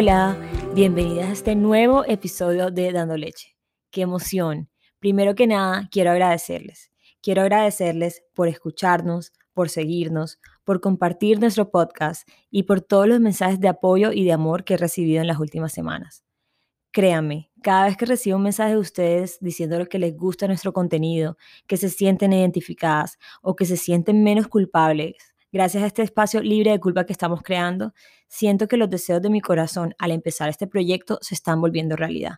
Hola, bienvenidas a este nuevo episodio de Dando Leche. ¡Qué emoción! Primero que nada, quiero agradecerles. Quiero agradecerles por escucharnos, por seguirnos, por compartir nuestro podcast y por todos los mensajes de apoyo y de amor que he recibido en las últimas semanas. Créanme, cada vez que recibo un mensaje de ustedes diciendo que les gusta nuestro contenido, que se sienten identificadas o que se sienten menos culpables gracias a este espacio libre de culpa que estamos creando, siento que los deseos de mi corazón al empezar este proyecto se están volviendo realidad.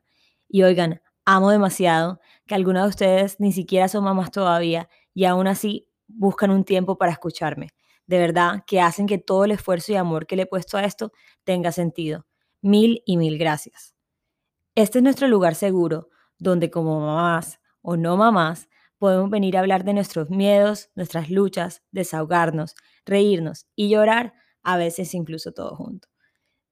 Y oigan, amo demasiado que algunos de ustedes ni siquiera son mamás todavía y aún así buscan un tiempo para escucharme. De verdad que hacen que todo el esfuerzo y amor que le he puesto a esto tenga sentido. Mil y mil gracias. Este es nuestro lugar seguro, donde como mamás o no mamás podemos venir a hablar de nuestros miedos, nuestras luchas, desahogarnos, reírnos y llorar, a veces incluso todo junto.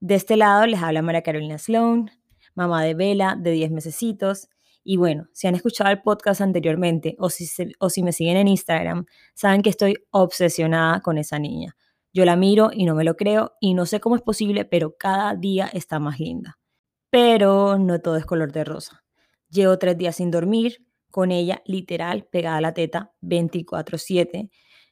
De este lado les habla María Carolina Sloan, mamá de Vela de 10 mesecitos. Y bueno, si han escuchado el podcast anteriormente o si, o si me siguen en Instagram, saben que estoy obsesionada con esa niña. Yo la miro y no me lo creo y no sé cómo es posible, pero cada día está más linda. Pero no todo es color de rosa. Llevo tres días sin dormir, con ella literal pegada a la teta 24/7.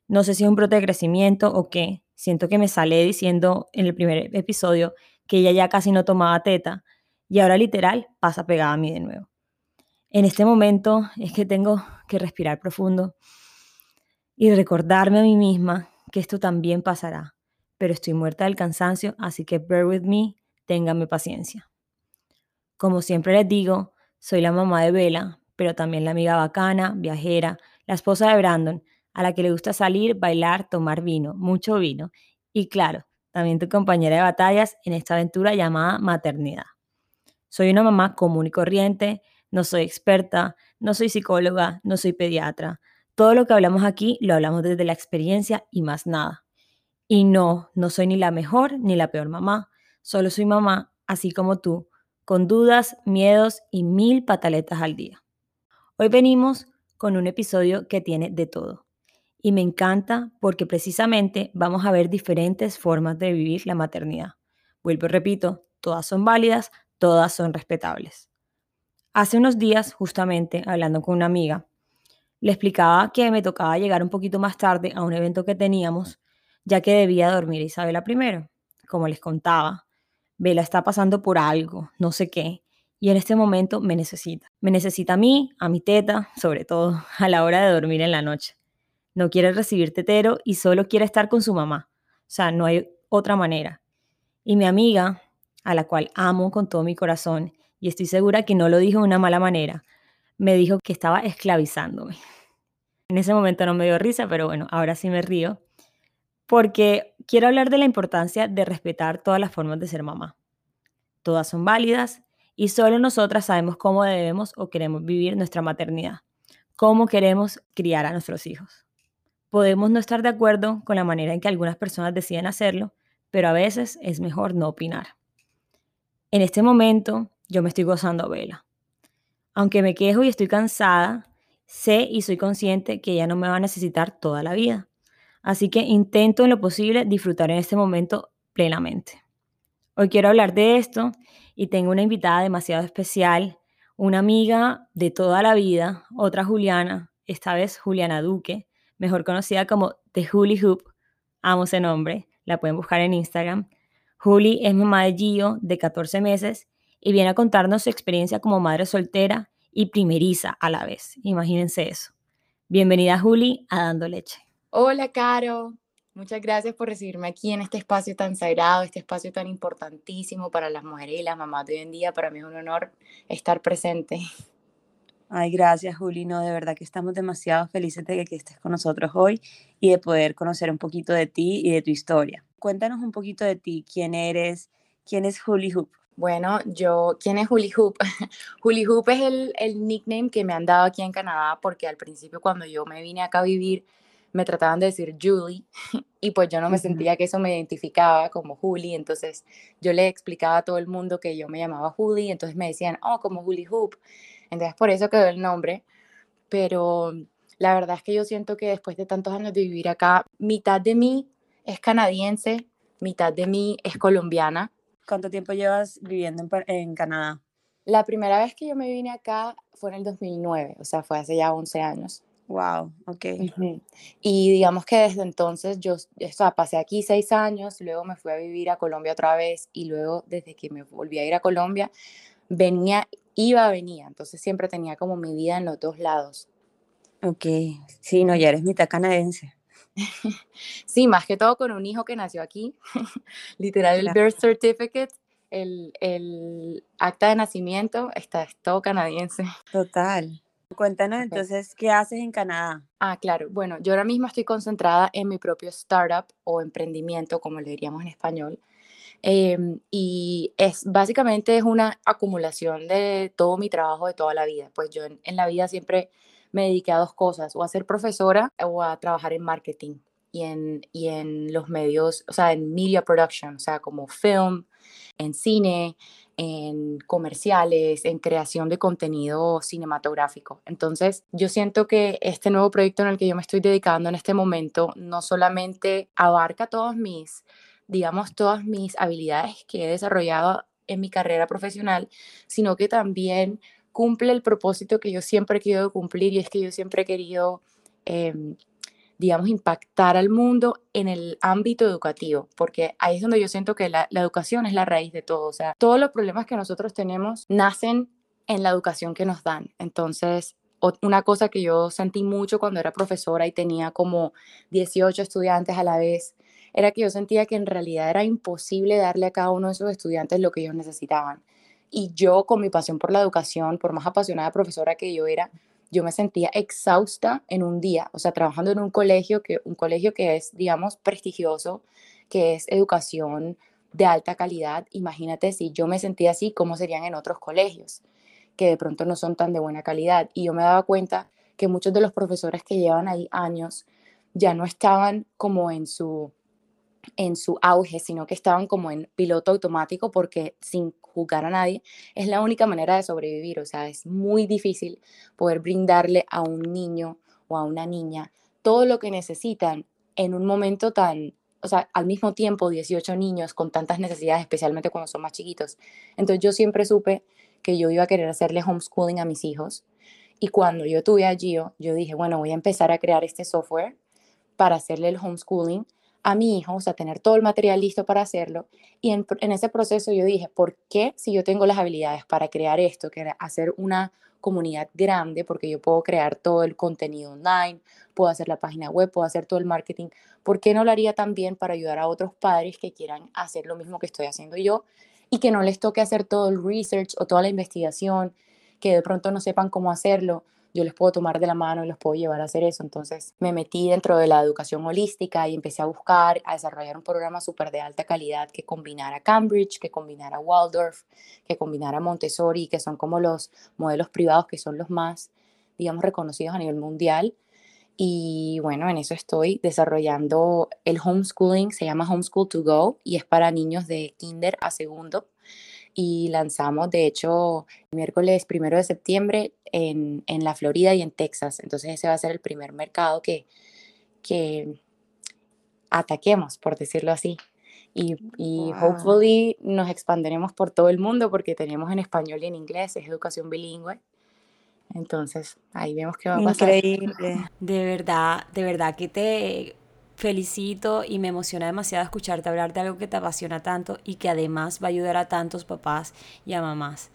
No sé si es un brote de crecimiento o qué. Siento que me sale diciendo en el primer episodio que ella ya casi no tomaba teta y ahora literal pasa pegada a mí de nuevo. En este momento es que tengo que respirar profundo y recordarme a mí misma que esto también pasará, pero estoy muerta del cansancio, así que bear with me, ténganme paciencia. Como siempre les digo, soy la mamá de Vela, pero también la amiga bacana, viajera, la esposa de Brandon, a la que le gusta salir, bailar, tomar vino, mucho vino. Y claro, también tu compañera de batallas en esta aventura llamada maternidad. Soy una mamá común y corriente, no soy experta, no soy psicóloga, no soy pediatra. Todo lo que hablamos aquí lo hablamos desde la experiencia y más nada. Y no, no soy ni la mejor ni la peor mamá, solo soy mamá, así como tú, con dudas, miedos y mil pataletas al día. Hoy venimos con un episodio que tiene de todo. Y me encanta porque precisamente vamos a ver diferentes formas de vivir la maternidad. Vuelvo y repito, todas son válidas, todas son respetables. Hace unos días, justamente, hablando con una amiga, le explicaba que me tocaba llegar un poquito más tarde a un evento que teníamos, ya que debía dormir Isabela primero. Como les contaba, Vela está pasando por algo, no sé qué, y en este momento me necesita. Me necesita a mí, a mi teta, sobre todo a la hora de dormir en la noche. No quiere recibir tetero y solo quiere estar con su mamá. O sea, no hay otra manera. Y mi amiga, a la cual amo con todo mi corazón, y estoy segura que no lo dijo de una mala manera, me dijo que estaba esclavizándome. En ese momento no me dio risa, pero bueno, ahora sí me río, porque quiero hablar de la importancia de respetar todas las formas de ser mamá. Todas son válidas y solo nosotras sabemos cómo debemos o queremos vivir nuestra maternidad, cómo queremos criar a nuestros hijos. Podemos no estar de acuerdo con la manera en que algunas personas deciden hacerlo, pero a veces es mejor no opinar. En este momento yo me estoy gozando a Vela. Aunque me quejo y estoy cansada, sé y soy consciente que ella no me va a necesitar toda la vida. Así que intento en lo posible disfrutar en este momento plenamente. Hoy quiero hablar de esto y tengo una invitada demasiado especial, una amiga de toda la vida, otra Juliana, esta vez Juliana Duque, mejor conocida como The Juli Hoop. Amo ese nombre, la pueden buscar en Instagram. Juli es mamá de Gio, de 14 meses, y viene a contarnos su experiencia como madre soltera y primeriza a la vez. Imagínense eso. Bienvenida, Juli, a Dando Leche. Hola, Caro. Muchas gracias por recibirme aquí en este espacio tan sagrado, este espacio tan importantísimo para las mujeres y las mamás de hoy en día. Para mí es un honor estar presente. Ay, gracias, Juli. No, de verdad que estamos demasiado felices de que estés con nosotros hoy y de poder conocer un poquito de ti y de tu historia. Cuéntanos un poquito de ti, quién eres, quién es Juli Hoop. Bueno, yo, ¿quién es Juli Hoop? Juli Hoop es el, el nickname que me han dado aquí en Canadá porque al principio cuando yo me vine acá a vivir, me trataban de decir Julie y pues yo no me sentía que eso me identificaba como Julie, entonces yo le explicaba a todo el mundo que yo me llamaba Julie, entonces me decían, oh, como Julie Hoop, entonces por eso quedó el nombre, pero la verdad es que yo siento que después de tantos años de vivir acá, mitad de mí es canadiense, mitad de mí es colombiana, cuánto tiempo llevas viviendo en, Canadá? La primera vez que yo me vine acá fue en el 2009, o sea, fue hace ya 11 años. Wow, ok. Y digamos que desde entonces yo, o sea, pasé aquí seis años, luego me fui a vivir a Colombia otra vez y luego desde que me volví a ir a Colombia, venía, iba, venía, entonces siempre tenía como mi vida en los dos lados. Ok, sí, no, ya eres mitad canadiense. sí, más que todo con un hijo que nació aquí, literal el birth certificate el, el, acta de nacimiento está es todo canadiense. Total. Cuéntanos entonces, ¿qué haces en Canadá? Ah, claro. Bueno, yo ahora mismo estoy concentrada en mi propio startup o emprendimiento, como le diríamos en español. Em, y es básicamente es una acumulación de todo mi trabajo de toda la vida. Pues yo en, en la vida siempre me dediqué a dos cosas, o a ser profesora o a trabajar en marketing y en, y en los medios, o sea, en media production, o sea, como film, en cine, en comerciales, en creación de contenido cinematográfico. Entonces, yo siento que este nuevo proyecto en el que yo me estoy dedicando en este momento no solamente abarca todos mis, digamos, todas mis habilidades que he desarrollado en mi carrera profesional, sino que también cumple el propósito que yo siempre he querido cumplir y es que yo siempre he querido em, digamos, impactar al mundo en el ámbito educativo, porque ahí es donde yo siento que la, educación es la raíz de todo, o sea, todos los problemas que nosotros tenemos nacen en la educación que nos dan. Entonces, una cosa que yo sentí mucho cuando era profesora y tenía como 18 estudiantes a la vez, era que yo sentía que en realidad era imposible darle a cada uno de esos estudiantes lo que ellos necesitaban. Y yo, con mi pasión por la educación, por más apasionada profesora que yo era, yo me sentía exhausta en un día, o sea, trabajando en un colegio que, un colegio que es, digamos, prestigioso, que es educación de alta calidad. Imagínate si yo me sentía así, ¿cómo serían en otros colegios? que de pronto no son tan de buena calidad. Y yo me daba cuenta que muchos de los profesores que llevan ahí años ya no estaban como en su en su auge, sino que estaban como en piloto automático porque sin juzgar a nadie, es la única manera de sobrevivir. O sea, es muy difícil poder brindarle a un niño o a una niña todo lo que necesitan en un momento tan, o sea, al mismo tiempo 18 niños con tantas necesidades, especialmente cuando son más chiquitos. Entonces yo siempre supe que yo iba a querer hacerle homeschooling a mis hijos. Y cuando yo tuve a Gio, yo dije, bueno, voy a empezar a crear este software para hacerle el homeschooling a mi hijo, o sea, tener todo el material listo para hacerlo. Y en, ese proceso yo dije, ¿por qué si yo tengo las habilidades para crear esto, que hacer una comunidad grande, porque yo puedo crear todo el contenido online, puedo hacer la página web, puedo hacer todo el marketing, ¿por qué no lo haría también para ayudar a otros padres que quieran hacer lo mismo que estoy haciendo yo y que no les toque hacer todo el research o toda la investigación, que de pronto no sepan cómo hacerlo? Yo les puedo tomar de la mano y los puedo llevar a hacer eso. Entonces me metí dentro de la educación holística y empecé a buscar, a desarrollar un programa súper de alta calidad que combinara Cambridge, que combinara Waldorf, que combinara Montessori, que son como los modelos privados que son los más, digamos, reconocidos a nivel mundial. Y bueno, en eso estoy desarrollando el homeschooling, se llama Homeschool to Go y es para niños de kinder a segundo y lanzamos, de hecho, el miércoles primero de septiembre en, en, la Florida y en Texas. Entonces ese va a ser el primer mercado que, que ataquemos, por decirlo así. Y, y hopefully nos expanderemos por todo el mundo porque tenemos en español y en inglés, es educación bilingüe. Entonces, ahí vemos qué va a pasar. Increíble. De verdad, de verdad que te felicito y me emociona demasiado escucharte hablar de algo que te apasiona tanto y que además va a ayudar a tantos papás y a mamás.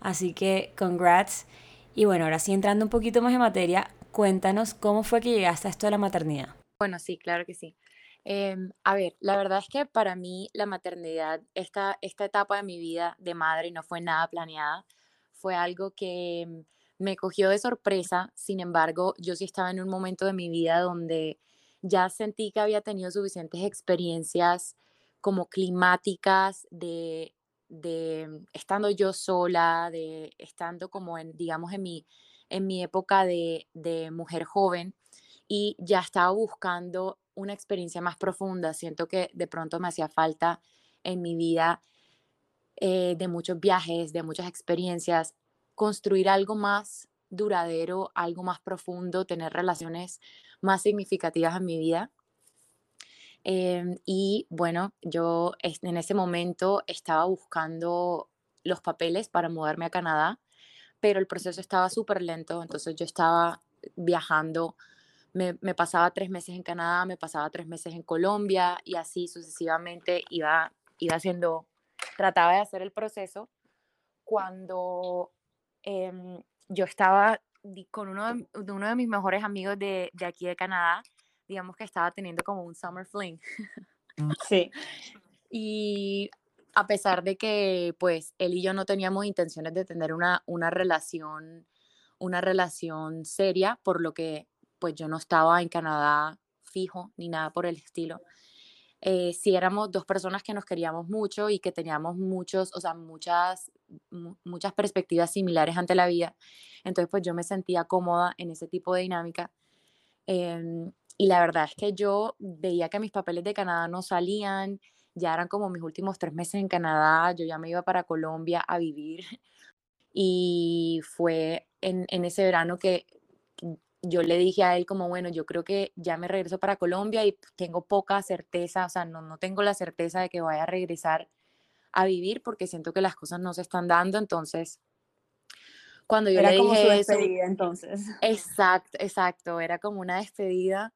Así que, congrats. Y bueno, ahora sí entrando un poquito más en materia, cuéntanos cómo fue que llegaste a esto de la maternidad. Bueno, sí, claro que sí. Em, a ver, la verdad es que para mí la maternidad, esta, esta etapa de mi vida de madre no fue nada planeada, fue algo que me cogió de sorpresa, sin embargo, yo sí estaba en un momento de mi vida donde ya sentí que había tenido suficientes experiencias como climáticas de, de estando yo sola, de estando como en, digamos, en mi, en mi época de, de mujer joven y ya estaba buscando una experiencia más profunda. Siento que de pronto me hacía falta en mi vida eh, de muchos viajes, de muchas experiencias, construir algo más duradero, algo más profundo, tener relaciones más significativas en mi vida. Em, y bueno, yo en ese momento estaba buscando los papeles para mudarme a Canadá, pero el proceso estaba súper lento, entonces yo estaba viajando, me, pasaba tres meses en Canadá, me pasaba tres meses en Colombia y así sucesivamente iba, iba haciendo, trataba de hacer el proceso cuando em, yo estaba con uno de, uno de mis mejores amigos de, de aquí de Canadá, digamos que estaba teniendo como un summer fling. Sí. Y a pesar de que pues él y yo no teníamos intenciones de tener una, una relación una relación seria por lo que pues yo no estaba en Canadá fijo ni nada por el estilo eh, si éramos dos personas que nos queríamos mucho y que teníamos muchos o sea muchas muchas perspectivas similares ante la vida entonces pues yo me sentía cómoda en ese tipo de dinámica em, y la verdad es que yo veía que mis papeles de Canadá no salían, ya eran como mis últimos tres meses en Canadá, yo ya me iba para Colombia a vivir. Y fue en, ese verano que yo le dije a él como, bueno, yo creo que ya me regreso para Colombia y tengo poca certeza, o sea, no, no tengo la certeza de que vaya a regresar a vivir porque siento que las cosas no se están dando, entonces cuando yo era le como dije su despedida, entonces. Exacto, exacto, era como una despedida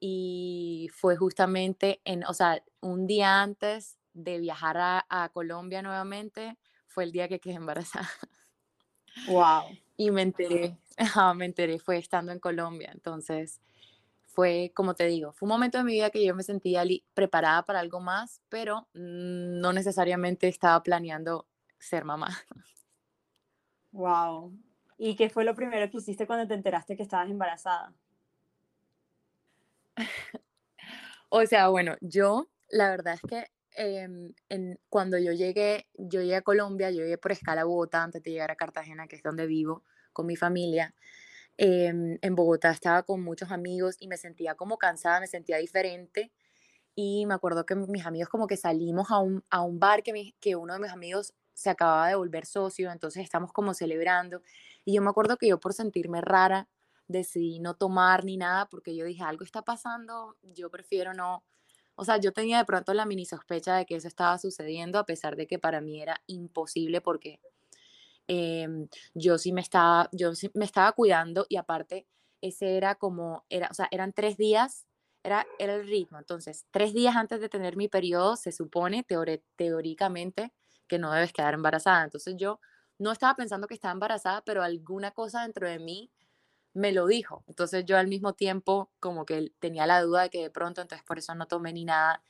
y fue justamente en, o sea, un día antes de viajar a, Colombia nuevamente, fue el día que quedé embarazada. Wow. Y me enteré, me enteré, fue estando en Colombia. Entonces, fue, como te digo, fue un momento de mi vida que yo me sentía preparada para algo más, pero no necesariamente estaba planeando ser mamá. Wow. ¿Y qué fue lo primero que hiciste cuando te enteraste que estabas embarazada? o sea, bueno, yo, la verdad es que em, en, cuando yo llegué, yo llegué a Colombia, yo llegué por escala a Bogotá antes de llegar a Cartagena, que es donde vivo con mi familia. Em, en Bogotá estaba con muchos amigos y me sentía como cansada, me sentía diferente. Y me acuerdo que mis amigos como que salimos a un, a un bar que, que uno de mis amigos se acababa de volver socio, entonces estamos como celebrando. Y yo me acuerdo que yo por sentirme rara, decidí no tomar ni nada porque yo dije, algo está pasando, yo prefiero no. O sea, yo tenía de pronto la mini sospecha de que eso estaba sucediendo, a pesar de que para mí era imposible porque em, yo sí me estaba, yo sí me estaba cuidando y aparte ese era como, era, o sea, eran tres días, era, era el ritmo. Entonces, tres días antes de tener mi periodo, se supone teóricamente que no debes quedar embarazada. Entonces yo no estaba pensando que estaba embarazada, pero alguna cosa dentro de mí me lo dijo. Entonces yo al mismo tiempo como que tenía la duda de que de pronto, entonces por eso no tomé ni nada.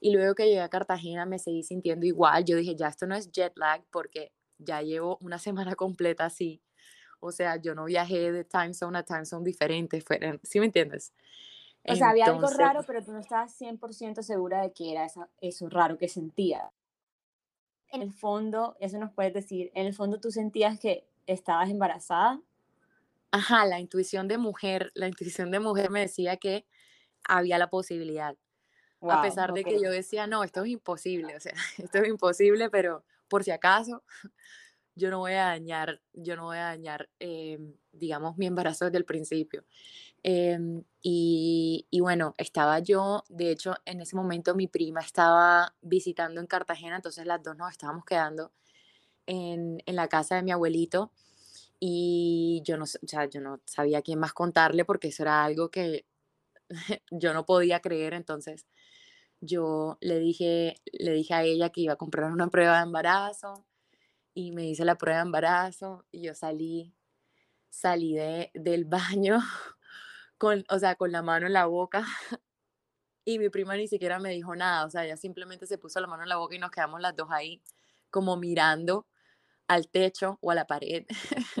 Y luego que llegué a Cartagena me seguí sintiendo igual. Yo dije, ya esto no es jet lag porque ya llevo una semana completa así. O sea, yo no viajé de time zone a time zone diferente. ¿Sí me entiendes? O sea, había algo raro, pero tú no estabas 100% segura de que era eso raro que sentía. En el fondo, eso nos puedes decir, en el fondo tú sentías que estabas embarazada Ajá, la intuición de mujer, la intuición de mujer me decía que había la posibilidad. a pesar de que yo decía, no, esto es imposible, o sea, esto es imposible, pero por si acaso, yo no voy a dañar, yo no voy a dañar, em, digamos, mi embarazo desde el principio. Em, y, y, bueno, estaba yo, de hecho, en ese momento mi prima estaba visitando en Cartagena, entonces las dos nos estábamos quedando en, en la casa de mi abuelito y yo no, o sea, yo no sabía quién más contarle porque eso era algo que yo no podía creer, entonces yo le dije, le dije a ella que iba a comprar una prueba de embarazo y me hice la prueba de embarazo y yo salí, salí de, del baño con, o sea, con la mano en la boca y mi prima ni siquiera me dijo nada, o sea, ella simplemente se puso la mano en la boca y nos quedamos las dos ahí como mirando al techo o a la pared.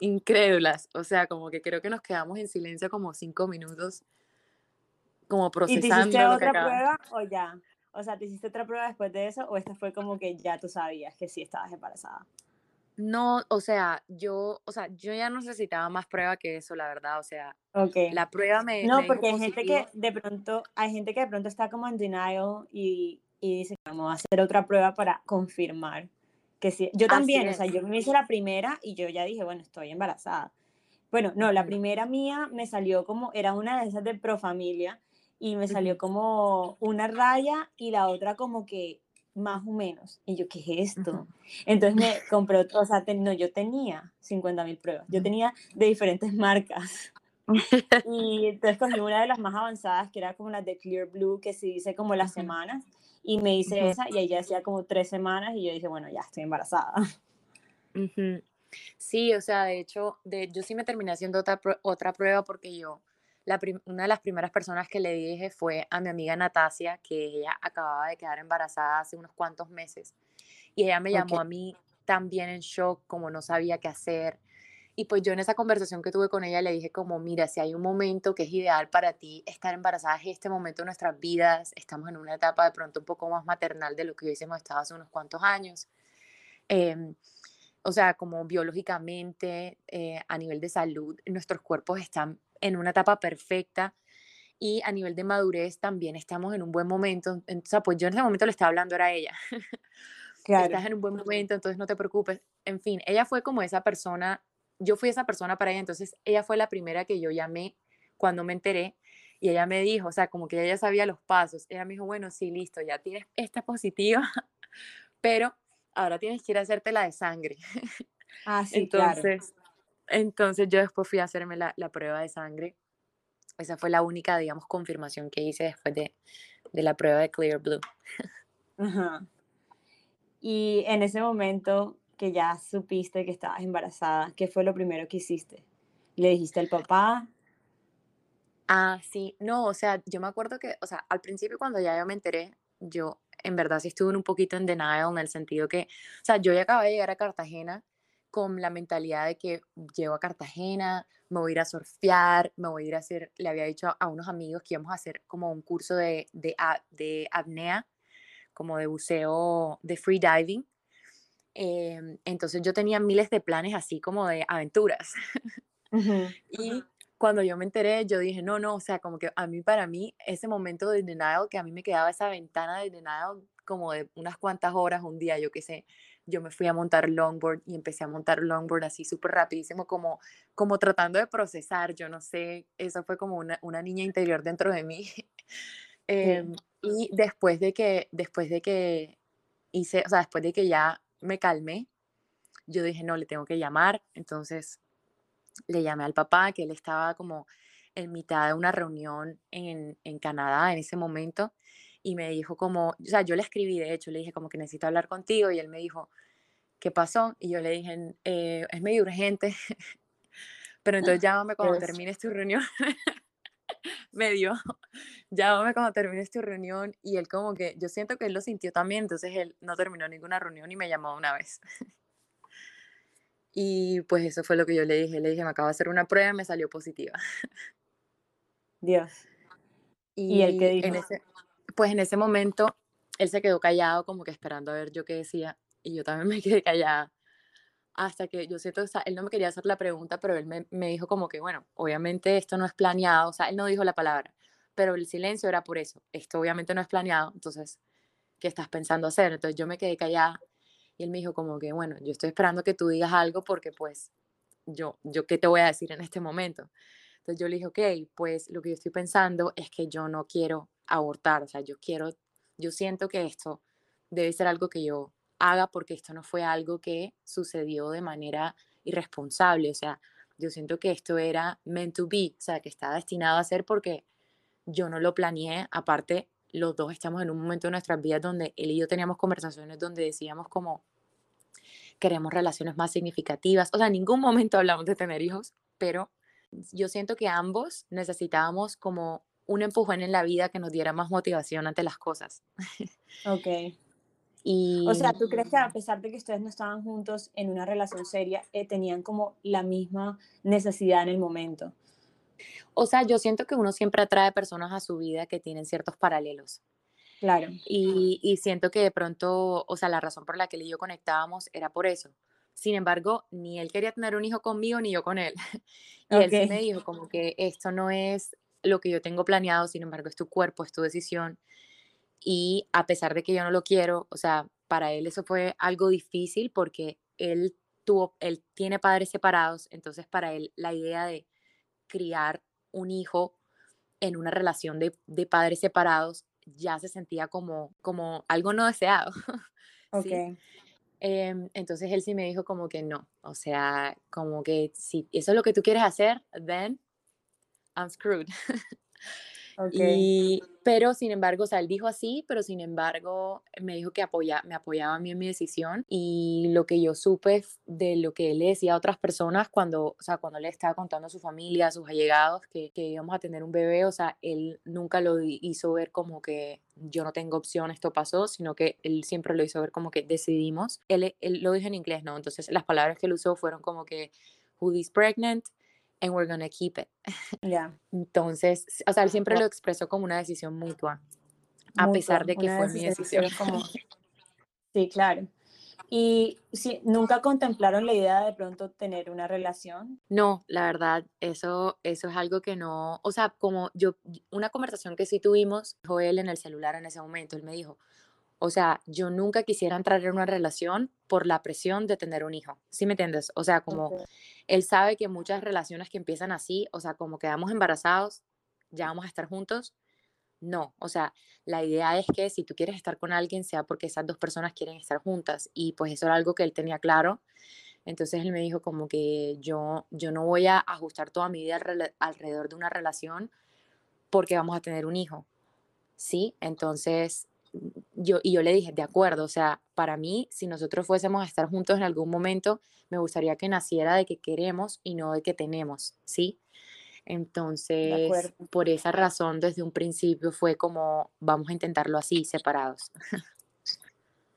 Incrédulas, o sea, como que creo que nos quedamos en silencio como cinco minutos, como procesando. ¿Y te hiciste otra prueba o ya? O sea, ¿te hiciste otra prueba después de eso o esta fue como que ya tú sabías que sí estabas embarazada? No, o sea, yo, o sea, yo ya no necesitaba más prueba que eso, la verdad, o sea, okay. la prueba me No, porque hay gente que de pronto, hay gente que de pronto está como en denial y, y dice, vamos a hacer otra prueba para confirmar que sí, yo también, o sea, yo me hice la primera y yo ya dije, bueno, estoy embarazada. Bueno, no, la primera mía me salió como, era una de esas de Profamilia y me salió como una raya y la otra como que más o menos. Y yo, ¿qué es esto? Entonces me compré, o sea, no, yo tenía 50 mil pruebas, yo tenía de diferentes marcas. y entonces cogí una de las más avanzadas, que era como la de Clear Blue, que se dice como las semanas, y me hice esa, y ella hacía como tres semanas, y yo dije, bueno, ya estoy embarazada. Sí, o sea, de hecho, de, yo sí me terminé haciendo otra, otra prueba porque yo, la una de las primeras personas que le dije fue a mi amiga Natasia, que ella acababa de quedar embarazada hace unos cuantos meses. Y ella me llamó a mí también en shock, como no sabía qué hacer. Y pues yo en esa conversación que tuve con ella le dije como, mira, si hay un momento que es ideal para ti estar embarazada es este momento de nuestras vidas, estamos en una etapa de pronto un poco más maternal de lo que hubiésemos estado hace unos cuantos años. Eh, o sea, como biológicamente, eh, a nivel de salud, nuestros cuerpos están en una etapa perfecta y a nivel de madurez también estamos en un buen momento. Sea, pues yo en ese momento le estaba hablando era a ella. Claro. Estás en un buen momento, entonces no te preocupes. En fin, ella fue como esa persona, yo fui esa persona para ella, entonces ella fue la primera que yo llamé cuando me enteré y ella me dijo, o sea, como que ella sabía los pasos. Ella me dijo, bueno, sí, listo, ya tienes esta positiva, pero ahora tienes que ir a hacerte la de sangre. Ah, sí, entonces, entonces yo después fui a hacerme la, la, prueba de sangre. Esa fue la única, digamos, confirmación que hice después de, de la prueba de Clear Blue. Ajá. Y en ese momento que ya supiste que estabas embarazada, ¿qué fue lo primero que hiciste? ¿Le dijiste al papá? Ah, sí, no, o sea, yo me acuerdo que, o sea, al principio cuando ya yo me enteré, yo en verdad sí estuve un poquito en denial en el sentido que, o sea, yo ya acababa de llegar a Cartagena con la mentalidad de que llego a Cartagena, me voy a ir a surfear, me voy a ir a hacer, le había dicho a unos amigos que íbamos a hacer como un curso de, de, de apnea, como de buceo, de free diving. Em, entonces yo tenía miles de planes así como de aventuras. y cuando yo me enteré, yo dije, no, no, o sea, como que a mí, para mí, ese momento de denial, que a mí me quedaba esa ventana de denial como de unas cuantas horas, un día, yo qué sé, yo me fui a montar longboard y empecé a montar longboard así súper rapidísimo, como, como tratando de procesar, yo no sé, eso fue como una, una niña interior dentro de mí. Em, y después de que, después de que hice, o sea, después de que ya me calmé, yo dije, no, le tengo que llamar, entonces le llamé al papá, que él estaba como en mitad de una reunión en, en, Canadá en ese momento, y me dijo como, o sea, yo le escribí, de hecho, le dije como que necesito hablar contigo, y él me dijo, ¿qué pasó? Y yo le dije, eh, es medio urgente, pero entonces llámame cuando termines tu reunión. me dio, llámame cuando termines tu reunión, y él como que, yo siento que él lo sintió también, entonces él no terminó ninguna reunión y me llamó una vez. Y pues eso fue lo que yo le dije. Le dije, me acabo de hacer una prueba y me salió positiva. Dios. Y, ¿Y él qué dijo? En ese, pues en ese momento él se quedó callado como que esperando a ver yo qué decía. Y yo también me quedé callada. Hasta que yo siento, o sea, él no me quería hacer la pregunta, pero él me, me dijo como que, bueno, obviamente esto no es planeado. O sea, él no dijo la palabra, pero el silencio era por eso. Esto obviamente no es planeado. Entonces, ¿qué estás pensando hacer? Entonces yo me quedé callada y él me dijo como que, bueno, yo estoy esperando que tú digas algo porque pues yo, yo qué te voy a decir en este momento. Entonces yo le dije, ok, pues lo que yo estoy pensando es que yo no quiero abortar, o sea, yo quiero, yo siento que esto debe ser algo que yo haga porque esto no fue algo que sucedió de manera irresponsable, o sea, yo siento que esto era meant to be, o sea, que está destinado a ser porque yo no lo planeé, aparte los dos estamos en un momento de nuestras vidas donde él y yo teníamos conversaciones donde decíamos como queremos relaciones más significativas. O sea, en ningún momento hablamos de tener hijos, pero yo siento que ambos necesitábamos como un empujón en la vida que nos diera más motivación ante las cosas. Ok. Y... O sea, ¿tú crees que a pesar de que ustedes no estaban juntos en una relación seria, eh, tenían como la misma necesidad en el momento? O sea, yo siento que uno siempre atrae personas a su vida que tienen ciertos paralelos. Claro. Y, siento que de pronto, o sea, la razón por la que él y yo conectábamos era por eso. Sin embargo, ni él quería tener un hijo conmigo ni yo con él. Y él sí me dijo como que esto no es lo que yo tengo planeado, sin embargo, es tu cuerpo, es tu decisión. Y a pesar de que yo no lo quiero, o sea, para él eso fue algo difícil porque él tuvo, él tiene padres separados, entonces para él la idea de criar un hijo en una relación de, de padres separados ya se sentía como, como algo no deseado. Ok. Em, entonces él sí me dijo como que no, o sea, como que si eso es lo que tú quieres hacer, then I'm screwed. Y, pero sin embargo, o sea, él dijo así, pero sin embargo me dijo que apoya, me apoyaba a mí en mi decisión y lo que yo supe de lo que él le decía a otras personas cuando, o sea, cuando le estaba contando a su familia, a sus allegados que, que íbamos a tener un bebé, o sea, él nunca lo hizo ver como que yo no tengo opción, esto pasó, sino que él siempre lo hizo ver como que decidimos. Él, él lo dijo en inglés, ¿no? Entonces las palabras que él usó fueron como que, who is pregnant, and we're gonna keep it. Ya. Entonces, o sea, él siempre lo expresó como una decisión mutua, a pesar de que fue mi decisión. Como... Sí, claro. ¿Y si nunca contemplaron la idea de pronto tener una relación? No, la verdad, eso, eso es algo que no, o sea, como yo, una conversación que sí tuvimos, dijo él en el celular en ese momento, él me dijo, o sea, yo nunca quisiera entrar en una relación por la presión de tener un hijo. ¿Sí me entiendes? O sea, como él sabe que muchas relaciones que empiezan así, o sea, como quedamos embarazados, ya vamos a estar juntos. No, o sea, la idea es que si tú quieres estar con alguien sea porque esas dos personas quieren estar juntas y pues eso era algo que él tenía claro. Entonces él me dijo como que yo, yo no voy a ajustar toda mi vida alrededor de una relación porque vamos a tener un hijo. ¿Sí? Entonces yo, y yo le dije, de acuerdo, o sea, para mí, si nosotros fuésemos a estar juntos en algún momento, me gustaría que naciera de que queremos y no de que tenemos, ¿sí? Entonces, por esa razón, desde un principio fue como, vamos a intentarlo así, separados.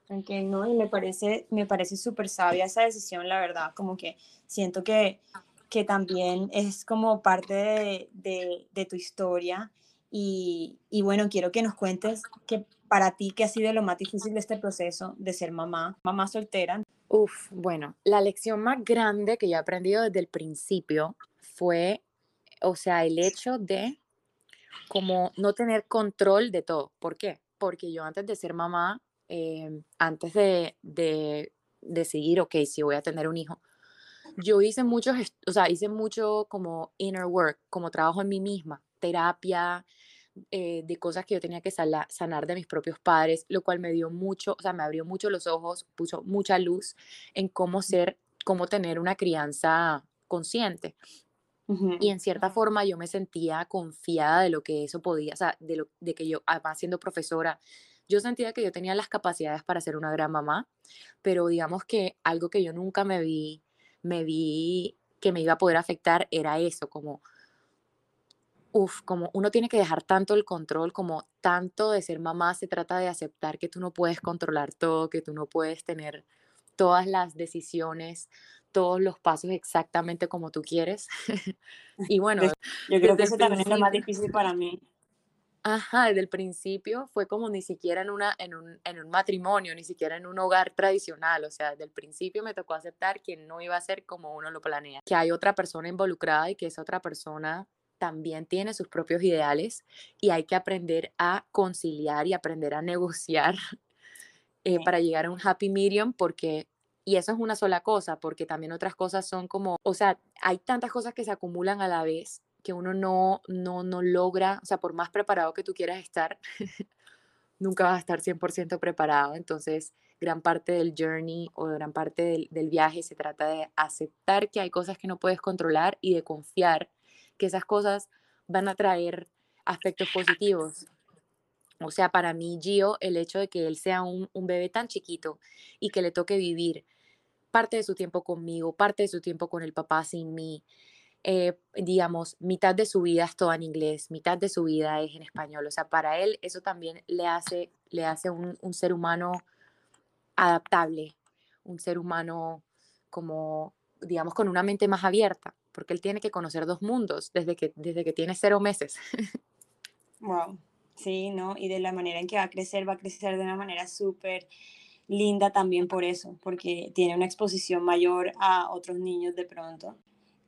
Ok, no, y me parece, me parece súper sabia esa decisión, la verdad, como que siento que, que también es como parte de, de, de tu historia y, y, bueno, quiero que nos cuentes que para ti, ¿qué ha sido lo más difícil de este proceso de ser mamá, mamá soltera? Uf, bueno, la lección más grande que yo he aprendido desde el principio fue, o sea, el hecho de como no tener control de todo. ¿Por qué? Porque yo antes de ser mamá, eh, antes de, de decidir, ok, si voy a tener un hijo, yo hice muchos, o sea, hice mucho como inner work, como trabajo en mí misma, terapia, eh, de cosas que yo tenía que sanar de mis propios padres, lo cual me dio mucho, o sea, me abrió mucho los ojos, puso mucha luz en cómo ser, cómo tener una crianza consciente. Y en cierta forma yo me sentía confiada de lo que eso podía, o sea, de, lo, de que yo, además siendo profesora, yo sentía que yo tenía las capacidades para ser una gran mamá, pero digamos que algo que yo nunca me vi, me vi que me iba a poder afectar era eso, como Uf, como uno tiene que dejar tanto el control, como tanto de ser mamá, se trata de aceptar que tú no puedes controlar todo, que tú no puedes tener todas las decisiones, todos los pasos exactamente como tú quieres. y bueno, yo creo que eso también es lo más difícil para mí. Ajá, desde el principio fue como ni siquiera en, una, en, un, en un matrimonio, ni siquiera en un hogar tradicional. O sea, desde el principio me tocó aceptar que no iba a ser como uno lo planea, que hay otra persona involucrada y que esa otra persona también tiene sus propios ideales y hay que aprender a conciliar y aprender a negociar eh, para llegar a un happy medium porque, y eso es una sola cosa, porque también otras cosas son como, o sea, hay tantas cosas que se acumulan a la vez que uno no, no, no logra, o sea, por más preparado que tú quieras estar, nunca vas a estar 100% preparado. Entonces, gran parte del journey o gran parte del, del viaje se trata de aceptar que hay cosas que no puedes controlar y de confiar que esas cosas van a traer aspectos positivos. O sea, para mí, Gio, el hecho de que él sea un, bebé tan chiquito y que le toque vivir parte de su tiempo conmigo, parte de su tiempo con el papá sin mí, eh, digamos, mitad de su vida es toda en inglés, mitad de su vida es en español. O sea, para él eso también le hace, le hace un, un ser humano adaptable, un ser humano como, digamos, con una mente más abierta porque él tiene que conocer dos mundos desde que, desde que tiene cero meses. Wow, sí, ¿no? Y de la manera en que va a crecer, va a crecer de una manera súper linda también por eso, porque tiene una exposición mayor a otros niños de pronto.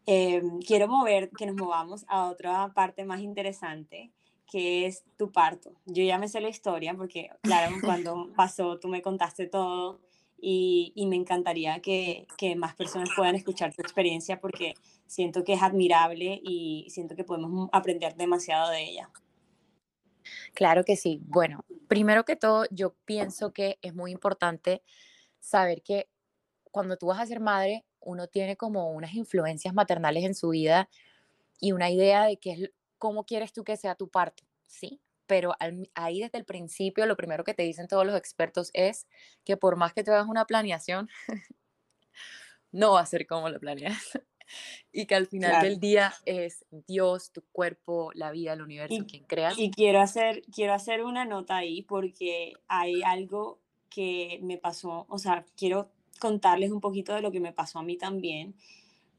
Eh, quiero mover, que nos movamos a otra parte más interesante, que es tu parto. Yo ya me sé la historia porque, claro, cuando pasó, tú me contaste todo y, y me encantaría que, que, más personas puedan escuchar tu experiencia porque siento que es admirable y siento que podemos aprender demasiado de ella. Claro que sí. Bueno, primero que todo, yo pienso que es muy importante saber que cuando tú vas a ser madre, uno tiene como unas influencias maternales en su vida y una idea de qué es, cómo quieres tú que sea tu parto, ¿sí? Pero ahí desde el principio lo primero que te dicen todos los expertos es que por más que te hagas una planeación, no va a ser como lo planeas. y que al final del día es Dios, tu cuerpo, la vida, el universo, quien creas. Y quiero hacer, quiero hacer una nota ahí porque hay algo que me pasó, o sea, quiero contarles un poquito de lo que me pasó a mí también,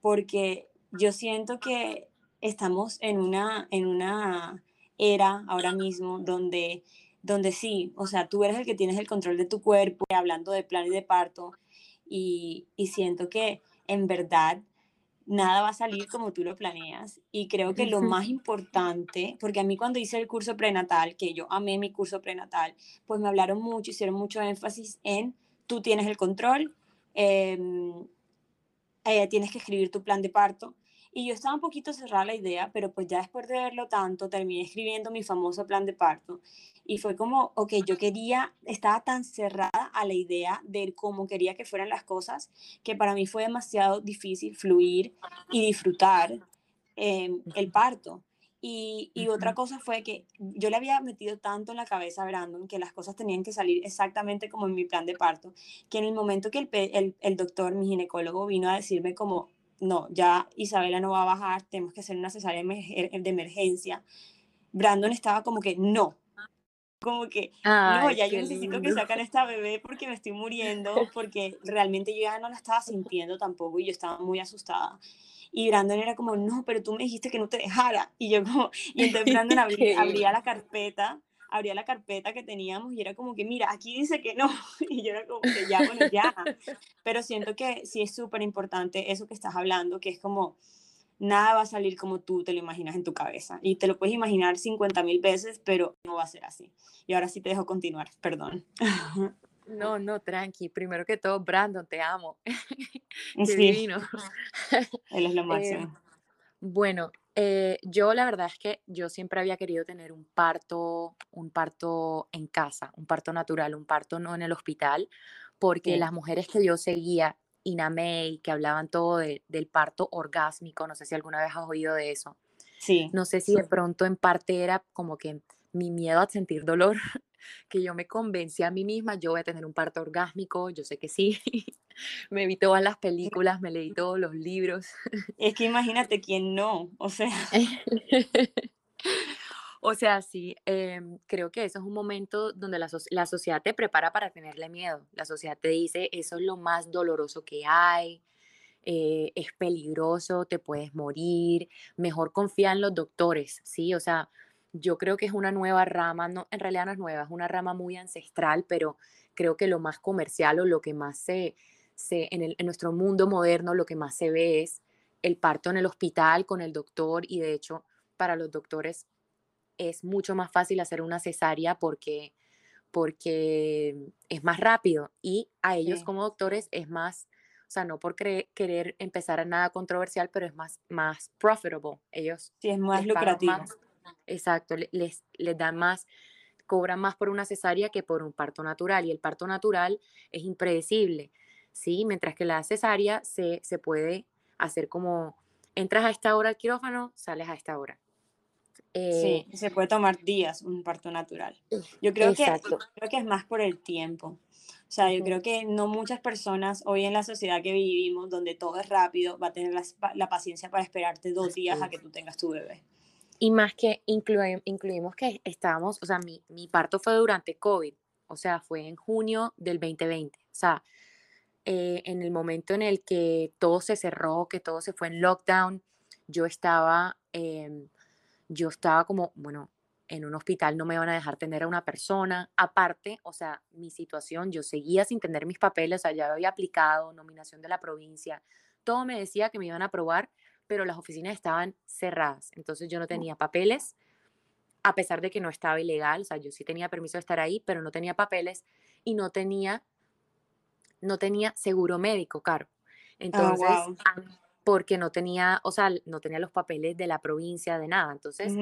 porque yo siento que estamos en una, en una era ahora mismo donde, donde sí, o sea, tú eres el que tienes el control de tu cuerpo, hablando de plan y de parto, y, y siento que en verdad nada va a salir como tú lo planeas. Y creo que lo más importante, porque a mí cuando hice el curso prenatal, que yo amé mi curso prenatal, pues me hablaron mucho, hicieron mucho énfasis en tú tienes el control, em, eh, tienes que escribir tu plan de parto. Y yo estaba un poquito cerrada la idea, pero pues ya después de verlo tanto, terminé escribiendo mi famoso plan de parto. Y fue como, ok, yo quería, estaba tan cerrada a la idea de cómo quería que fueran las cosas, que para mí fue demasiado difícil fluir y disfrutar em, el parto. Y, y, otra cosa fue que yo le había metido tanto en la cabeza a Brandon que las cosas tenían que salir exactamente como en mi plan de parto, que en el momento que el, el, el doctor, mi ginecólogo, vino a decirme como, no, ya Isabela no va a bajar, tenemos que hacer una cesárea de emergencia, Brandon estaba como que, no, como que, no, ya yo necesito que sacan esta bebé porque me estoy muriendo, porque realmente yo ya no la estaba sintiendo tampoco y yo estaba muy asustada. Y Brandon era como, no, pero tú me dijiste que no te dejara. Y yo como, y entonces Brandon abría, la carpeta, abría la carpeta que teníamos y era como que, mira, aquí dice que no. Y yo era como que ya, bueno, ya. Pero siento que sí es súper importante eso que estás hablando, que es como, nada va a salir como tú te lo imaginas en tu cabeza. Y te lo puedes imaginar 50 mil veces, pero no va a ser así. Y ahora sí te dejo continuar, perdón. No, no, tranqui. Primero que todo, Brandon, te amo. Qué divino. Él es lo máximo. Eh, bueno, eh, yo la verdad es que yo siempre había querido tener un parto, un parto en casa, un parto natural, un parto no en el hospital, porque las mujeres que yo seguía Ina May, que hablaban todo del parto orgásmico, no sé si alguna vez has oído de eso. Sí. No sé si de pronto en parte era como que mi miedo a sentir dolor, que yo me convencí a mí misma, yo voy a tener un parto orgásmico, yo sé que sí. me vi todas las películas, me leí todos los libros. Es que imagínate quién no, o sea. O sea, sí, em, creo que eso es un momento donde la, sociedad te prepara para tenerle miedo. La sociedad te dice, eso es lo más doloroso que hay, eh, es peligroso, te puedes morir, mejor confía en los doctores, ¿sí? O sea, yo creo que es una nueva rama, no, en realidad no es nueva, es una rama muy ancestral, pero creo que lo más comercial o lo que más se, se en, en nuestro mundo moderno, lo que más se ve es el parto en el hospital con el doctor y de hecho para los doctores es mucho más fácil hacer una cesárea porque, porque es más rápido y a ellos como doctores es más, o sea, no por querer empezar a nada controversial, pero es más, más profitable. Ellos sí, es más lucrativo. exacto, les, les dan más, cobran más por una cesárea que por un parto natural y el parto natural es impredecible, ¿sí? Mientras que la cesárea se, se puede hacer como, entras a esta hora al quirófano, sales a esta hora sí, eh, se puede tomar días un parto natural. Yo creo que, creo que es más por el tiempo. O sea, yo creo que no muchas personas hoy en la sociedad que vivimos, donde todo es rápido, va a tener la, paciencia para esperarte dos días a que tú tengas tu bebé. Y más que incluimos que estábamos, o sea, mi, mi, parto fue durante COVID, o sea, fue en junio del 2020. O sea, eh, en el momento en el que todo se cerró, que todo se fue en lockdown, yo estaba... Eh, yo estaba como, bueno, en un hospital no me van a dejar tener a una persona. Aparte, o sea, mi situación, yo seguía sin tener mis papeles, o sea, ya había aplicado nominación de la provincia, todo me decía que me iban a aprobar, pero las oficinas estaban cerradas, entonces yo no tenía papeles, a pesar de que no estaba ilegal, o sea, yo sí tenía permiso de estar ahí, pero no tenía papeles y no tenía no tenía seguro médico, Caro. Ah, Entonces, porque no tenía, o sea, no tenía los papeles de la provincia, de nada. Entonces,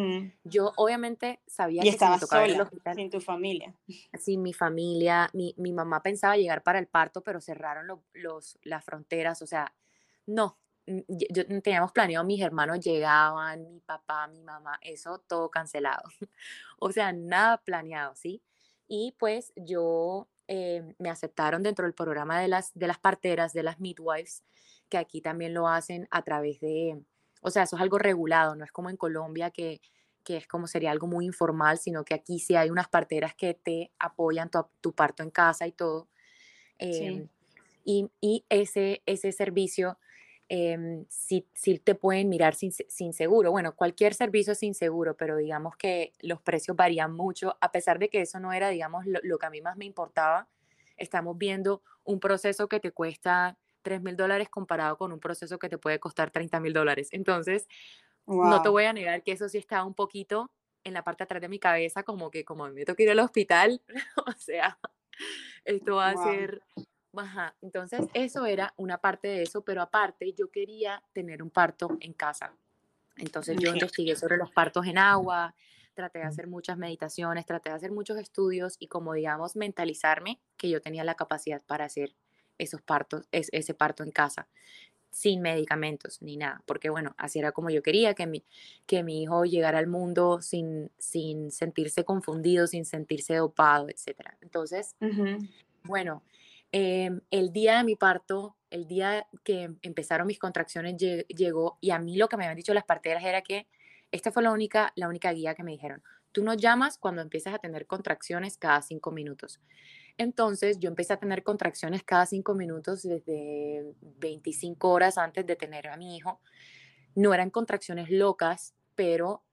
yo obviamente sabía que estaba si sola, el hospital, sin tu familia. Sin mi familia, mi, mi, mamá pensaba llegar para el parto, pero cerraron los, las fronteras, o sea, no, yo, teníamos planeado, mis hermanos llegaban, mi papá, mi mamá, eso todo cancelado. o sea, nada planeado, ¿sí? Y pues yo eh, me aceptaron dentro del programa de las, de las parteras, de las midwives, que aquí también lo hacen a través de, o sea, eso es algo regulado, no es como en Colombia que, que es como sería algo muy informal, sino que aquí sí hay unas parteras que te apoyan tu, tu parto en casa y todo. Em, y, y, ese, ese servicio eh, sí, te pueden mirar sin, sin, seguro. Bueno, cualquier servicio sin seguro, pero digamos que los precios varían mucho, a pesar de que eso no era, digamos, lo, que a mí más me importaba. Estamos viendo un proceso que te cuesta 3 mil dólares comparado con un proceso que te puede costar 30 mil dólares. Entonces, no te voy a negar que eso sí está un poquito en la parte de atrás de mi cabeza, como que como me que ir al hospital, o sea, esto va a ser Ajá, entonces eso era una parte de eso, pero aparte yo quería tener un parto en casa. Entonces yo investigué sobre los partos en agua, traté de hacer muchas meditaciones, traté de hacer muchos estudios y como digamos mentalizarme que yo tenía la capacidad para hacer esos partos, ese parto en casa sin medicamentos ni nada, porque bueno, así era como yo quería que mi, que mi hijo llegara al mundo sin, sin sentirse confundido, sin sentirse dopado, etc. Entonces, bueno, Em, el día de mi parto, el día que empezaron mis contracciones llegó y a mí lo que me habían dicho las parteras era que esta fue la única, la única guía que me dijeron. Tú nos llamas cuando empiezas a tener contracciones cada cinco minutos. Entonces yo empecé a tener contracciones cada cinco minutos desde 25 horas antes de tener a mi hijo. No eran contracciones locas, pero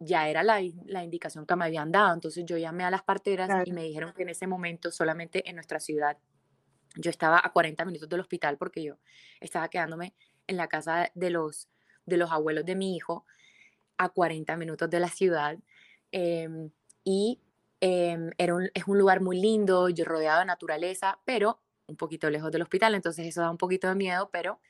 ya era la, la, indicación que me habían dado. Entonces yo llamé a las parteras y me dijeron que en ese momento solamente en nuestra ciudad yo estaba a 40 minutos del hospital porque yo estaba quedándome en la casa de los, de los abuelos de mi hijo, a 40 minutos de la ciudad. Em, y em, era un, es un lugar muy lindo, yo rodeado de naturaleza, pero un poquito lejos del hospital, entonces eso da un poquito de miedo, pero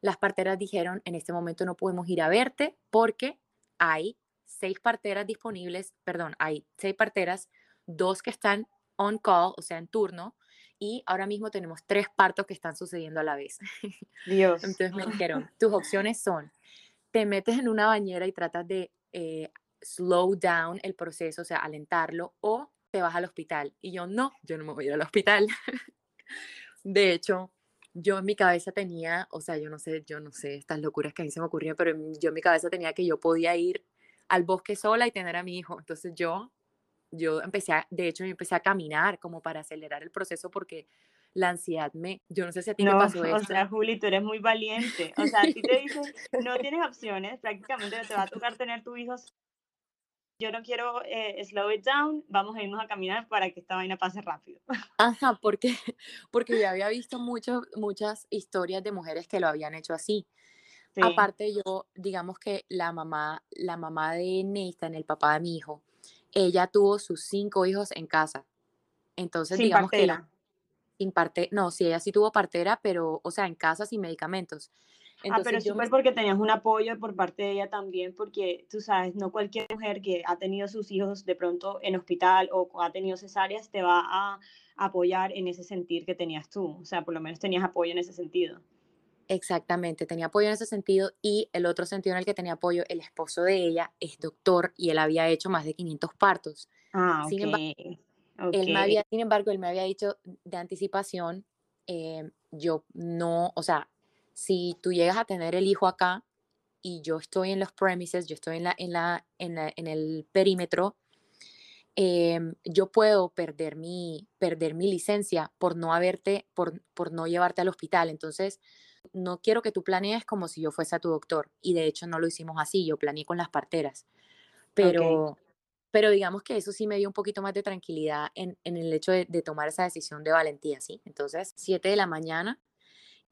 las parteras dijeron, en este momento no podemos ir a verte porque hay seis parteras disponibles, perdón, hay seis parteras, dos que están on call, o sea, en turno, y ahora mismo tenemos tres partos que están sucediendo a la vez. Dios. Entonces me dijeron, tus opciones son, te metes en una bañera y tratas de eh, slow down el proceso, o sea, alentarlo, o te vas al hospital. Y yo, no, yo no me voy a ir al hospital. de hecho, yo en mi cabeza tenía, o sea, yo no sé, yo no sé estas locuras que a mí se me ocurrían, pero yo en mi cabeza tenía que yo podía ir al bosque sola y tener a mi hijo. Entonces yo yo empecé, a, de hecho, yo empecé a caminar como para acelerar el proceso porque la ansiedad me, yo no sé si a ti no, te pasó eso. O sea, Juli, tú eres muy valiente. O sea, a ti te dicen, no tienes opciones, prácticamente te va a tocar tener tu hijo. Yo no quiero eh, slow it down, vamos a irnos a caminar para que esta vaina pase rápido. Ajá, porque, porque yo había visto mucho, muchas historias de mujeres que lo habían hecho así. Aparte yo, digamos que la mamá, la mamá de Nathan, el papá de mi hijo, ella tuvo sus cinco hijos en casa. Entonces, digamos que sin parte, no, sí, ella sí tuvo partera, pero, o sea, en casa sin medicamentos. ah, pero súper porque tenías un apoyo por parte de ella también, porque tú sabes, no cualquier mujer que ha tenido sus hijos de pronto en hospital o ha tenido cesáreas te va a apoyar en ese sentir que tenías tú. O sea, por lo menos tenías apoyo en ese sentido. Exactamente, tenía apoyo en ese sentido y el otro sentido en el que tenía apoyo, el esposo de ella es doctor y él había hecho más de 500 partos. Ah, sin, embargo, él me había, sin embargo, él me había dicho de anticipación, eh, yo no, o sea, si tú llegas a tener el hijo acá y yo estoy en los premises, yo estoy en, la, en, la, en, el perímetro, em, yo puedo perder mi, perder mi licencia por no haberte, por, por no llevarte al hospital. Entonces, no quiero que tú planees como si yo fuese a tu doctor. Y de hecho no lo hicimos así, yo planeé con las parteras. Pero, pero digamos que eso sí me dio un poquito más de tranquilidad en, el hecho de, tomar esa decisión de valentía, ¿sí? Entonces, 7 de la mañana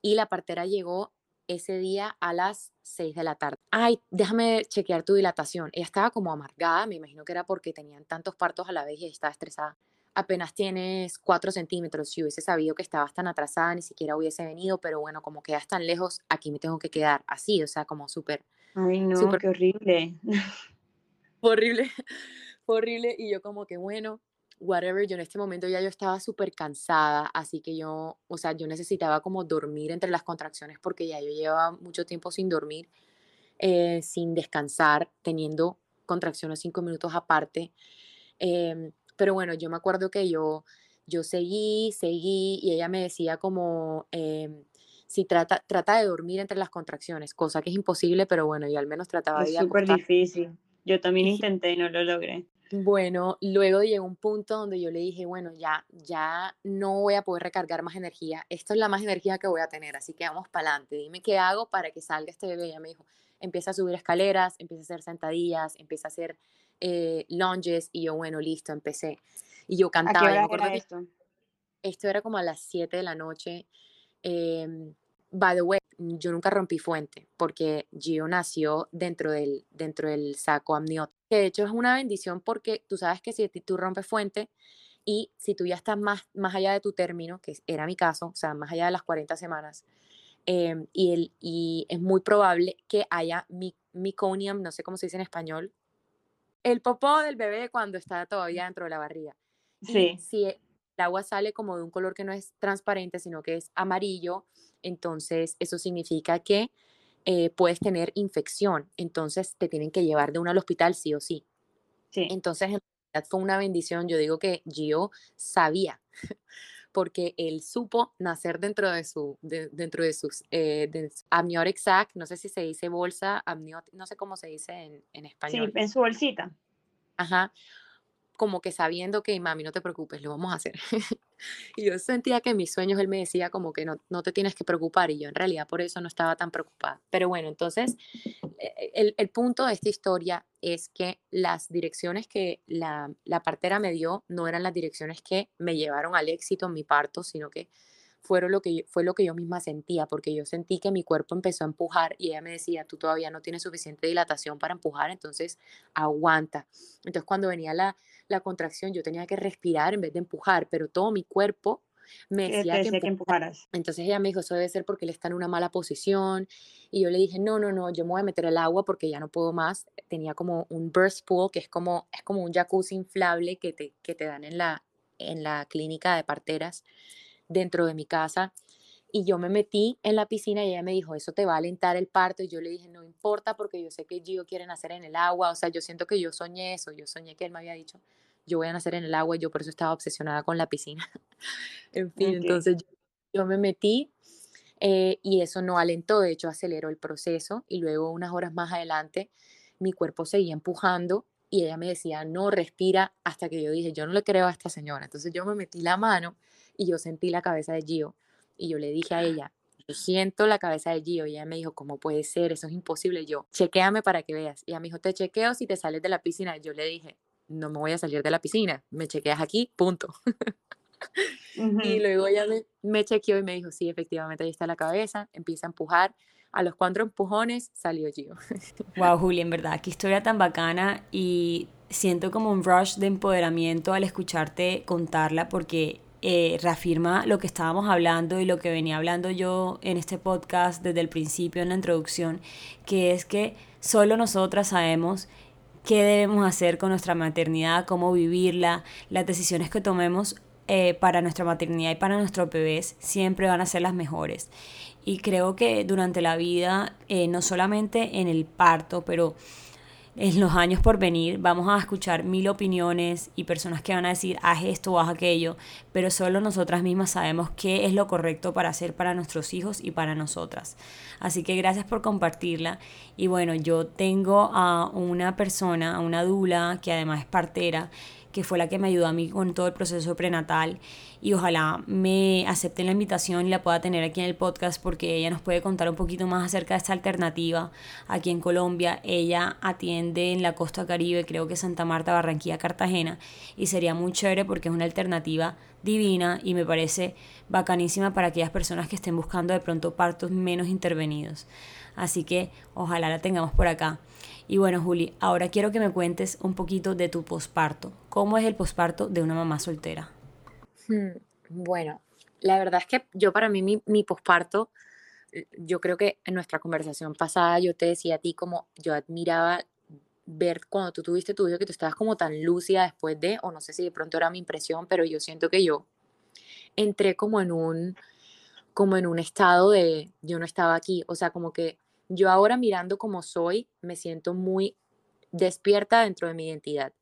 y la partera llegó ese día a las 6 de la tarde. Ay, déjame chequear tu dilatación. Ella estaba como amargada, me imagino que era porque tenían tantos partos a la vez y estaba estresada. Apenas tienes cuatro centímetros, si hubiese sabido que estabas tan atrasada, ni siquiera hubiese venido, pero bueno, como quedas tan lejos, aquí me tengo que quedar así, o sea, como súper... Ay, no, qué horrible. horrible, horrible, y yo como que bueno, whatever, yo en este momento ya yo estaba súper cansada, así que yo, o sea, yo necesitaba como dormir entre las contracciones porque ya yo llevaba mucho tiempo sin dormir, eh, sin descansar, teniendo contracciones cinco minutos aparte. Em, pero bueno, yo me acuerdo que yo, yo seguí, seguí y ella me decía como, em, si trata, trata de dormir entre las contracciones, cosa que es imposible, pero bueno, yo al menos trataba de... Es súper difícil. Yo también intenté y no lo logré. Bueno, luego llegó un punto donde yo le dije, bueno, ya, ya no voy a poder recargar más energía. Esto es la más energía que voy a tener, así que vamos para adelante. Dime qué hago para que salga este bebé. Ella me dijo, empieza a subir escaleras, empieza a hacer sentadillas, empieza a hacer eh, lunges y yo, bueno, listo, empecé. Y yo cantaba. ¿A qué era esto? esto era como a las 7 de la noche. Em, by the way, yo nunca rompí fuente porque Gio nació dentro del, dentro del saco amniótico. Que de hecho es una bendición porque tú sabes que si tú rompes fuente y si tú ya estás más, más allá de tu término, que era mi caso, o sea, más allá de las 40 semanas, em, y, el, y es muy probable que haya mi, meconium, no sé cómo se dice en español, el popó del bebé cuando está todavía dentro de la barriga. Sí. si el agua sale como de un color que no es transparente, sino que es amarillo, entonces eso significa que eh, puedes tener infección, entonces te tienen que llevar de uno al hospital sí o sí. sí. Entonces, en realidad fue una bendición, yo digo que Gio sabía, porque él supo nacer dentro de su, dentro de sus eh, amniotic sac, no sé si se dice bolsa, amniotic, no sé cómo se dice en, en español. Sí, en su bolsita. Ajá, como que sabiendo que, mami, no te preocupes, lo vamos a hacer. y yo sentía que en mis sueños él me decía como que no, no te tienes que preocupar y yo en realidad por eso no estaba tan preocupada. Pero bueno, entonces eh, el, el punto de esta historia es que las direcciones que la, la partera me dio no eran las direcciones que me llevaron al éxito en mi parto, sino que fueron lo que fue lo que yo misma sentía, porque yo sentí que mi cuerpo empezó a empujar y ella me decía, tú todavía no tienes suficiente dilatación para empujar, entonces aguanta. Entonces cuando venía la, la contracción yo tenía que respirar en vez de empujar, pero todo mi cuerpo me decía, que, empujaras. Entonces ella me dijo, eso debe ser porque él está en una mala posición. Y yo le dije, no, no, no, yo me voy a meter el agua porque ya no puedo más. Tenía como un burst pool, que es como, es como un jacuzzi inflable que te, que te dan en la, en la clínica de parteras dentro de mi casa. Y yo me metí en la piscina y ella me dijo, eso te va a alentar el parto. Y yo le dije, no importa porque yo sé que Gio quiere nacer en el agua. O sea, yo siento que yo soñé eso. Yo soñé que él me había dicho, yo voy a nacer en el agua y yo por eso estaba obsesionada con la piscina. en fin, entonces yo, me metí eh, y eso no alentó, de hecho aceleró el proceso y luego unas horas más adelante mi cuerpo seguía empujando y ella me decía, no, respira, hasta que yo dije, yo no le creo a esta señora. Entonces yo me metí la mano y yo sentí la cabeza de Gio y yo le dije a ella, yo siento la cabeza de Gio y ella me dijo, ¿cómo puede ser? Eso es imposible. Yo, chequéame para que veas. Y ella me dijo, te chequeo si te sales de la piscina. Yo le dije, no me voy a salir de la piscina, me chequeas aquí, punto. Y luego ella me, me, chequeó y me dijo, sí, efectivamente, ahí está la cabeza, empieza a empujar. A los cuatro empujones salió Gio. Wow, Juli, en verdad, qué historia tan bacana y siento como un rush de empoderamiento al escucharte contarla porque eh, reafirma lo que estábamos hablando y lo que venía hablando yo en este podcast desde el principio, en la introducción, que es que solo nosotras sabemos qué debemos hacer con nuestra maternidad, cómo vivirla, las decisiones que tomemos eh, para nuestra maternidad y para nuestros bebés siempre van a ser las mejores. Y creo que durante la vida, eh, no solamente en el parto, pero en los años por venir vamos a escuchar mil opiniones y personas que van a decir haz esto haz aquello, pero solo nosotras mismas sabemos qué es lo correcto para hacer para nuestros hijos y para nosotras. Así que gracias por compartirla. Y bueno, yo tengo a una persona, a una dula que además es partera, que fue la que me ayudó a mí con todo el proceso prenatal y ojalá me acepten la invitación y la pueda tener aquí en el podcast porque ella nos puede contar un poquito más acerca de esta alternativa aquí en Colombia. Ella atiende en la costa caribe, creo que Santa Marta, Barranquilla, Cartagena y sería muy chévere porque es una alternativa divina y me parece bacanísima para aquellas personas que estén buscando de pronto partos menos intervenidos. Así que ojalá la tengamos por acá. Y bueno, Juli, ahora quiero que me cuentes un poquito de tu posparto. ¿Cómo es el posparto de una mamá soltera? Hmm, bueno, la verdad es que yo para mí mi, posparto, yo creo que en nuestra conversación pasada yo te decía a ti como yo admiraba ver cuando tú tuviste tu hijo que tú estabas como tan lúcida después de, o no sé si de pronto era mi impresión, pero yo siento que yo entré como en un, como en un estado de yo no estaba aquí, o sea, como que yo ahora mirando como soy, me siento muy despierta dentro de mi identidad,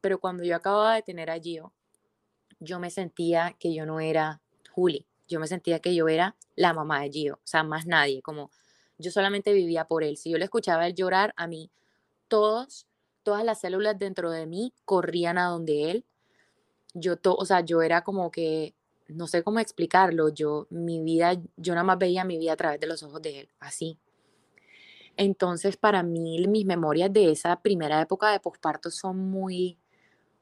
pero cuando yo acababa de tener a Gio, yo me sentía que yo no era Juli, yo me sentía que yo era la mamá de Gio, o sea, más nadie, como yo solamente vivía por él. Si yo le escuchaba él llorar, a mí todos, todas las células dentro de mí corrían a donde él. Yo, to, o sea, yo era como que, no sé cómo explicarlo, yo, mi vida, yo nada más veía mi vida a través de los ojos de él, así. Entonces, para mí, mis memorias de esa primera época de posparto son muy,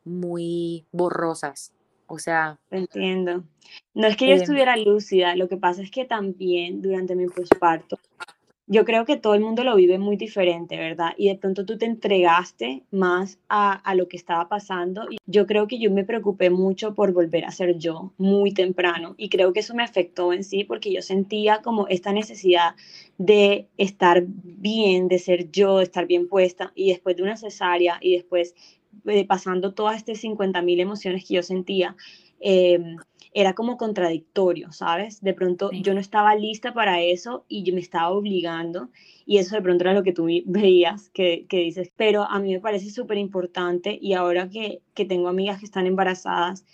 muy borrosas. O sea. Entiendo. No es que yo em estuviera lúcida, lo que pasa es que también durante mi posparto, yo creo que todo el mundo lo vive muy diferente, ¿verdad? Y de pronto tú te entregaste más a, a, lo que estaba pasando. Yo creo que yo me preocupé mucho por volver a ser yo muy temprano y creo que eso me afectó en sí porque yo sentía como esta necesidad de estar bien, de ser yo, de estar bien puesta y después de una cesárea y después eh, pasando todas estas 50 mil emociones que yo sentía, eh, era como contradictorio, ¿sabes? De pronto sí. yo no estaba lista para eso y yo me estaba obligando y eso de pronto era lo que tú veías, que, que dices, pero a mí me parece súper importante y ahora que, que tengo amigas que están embarazadas,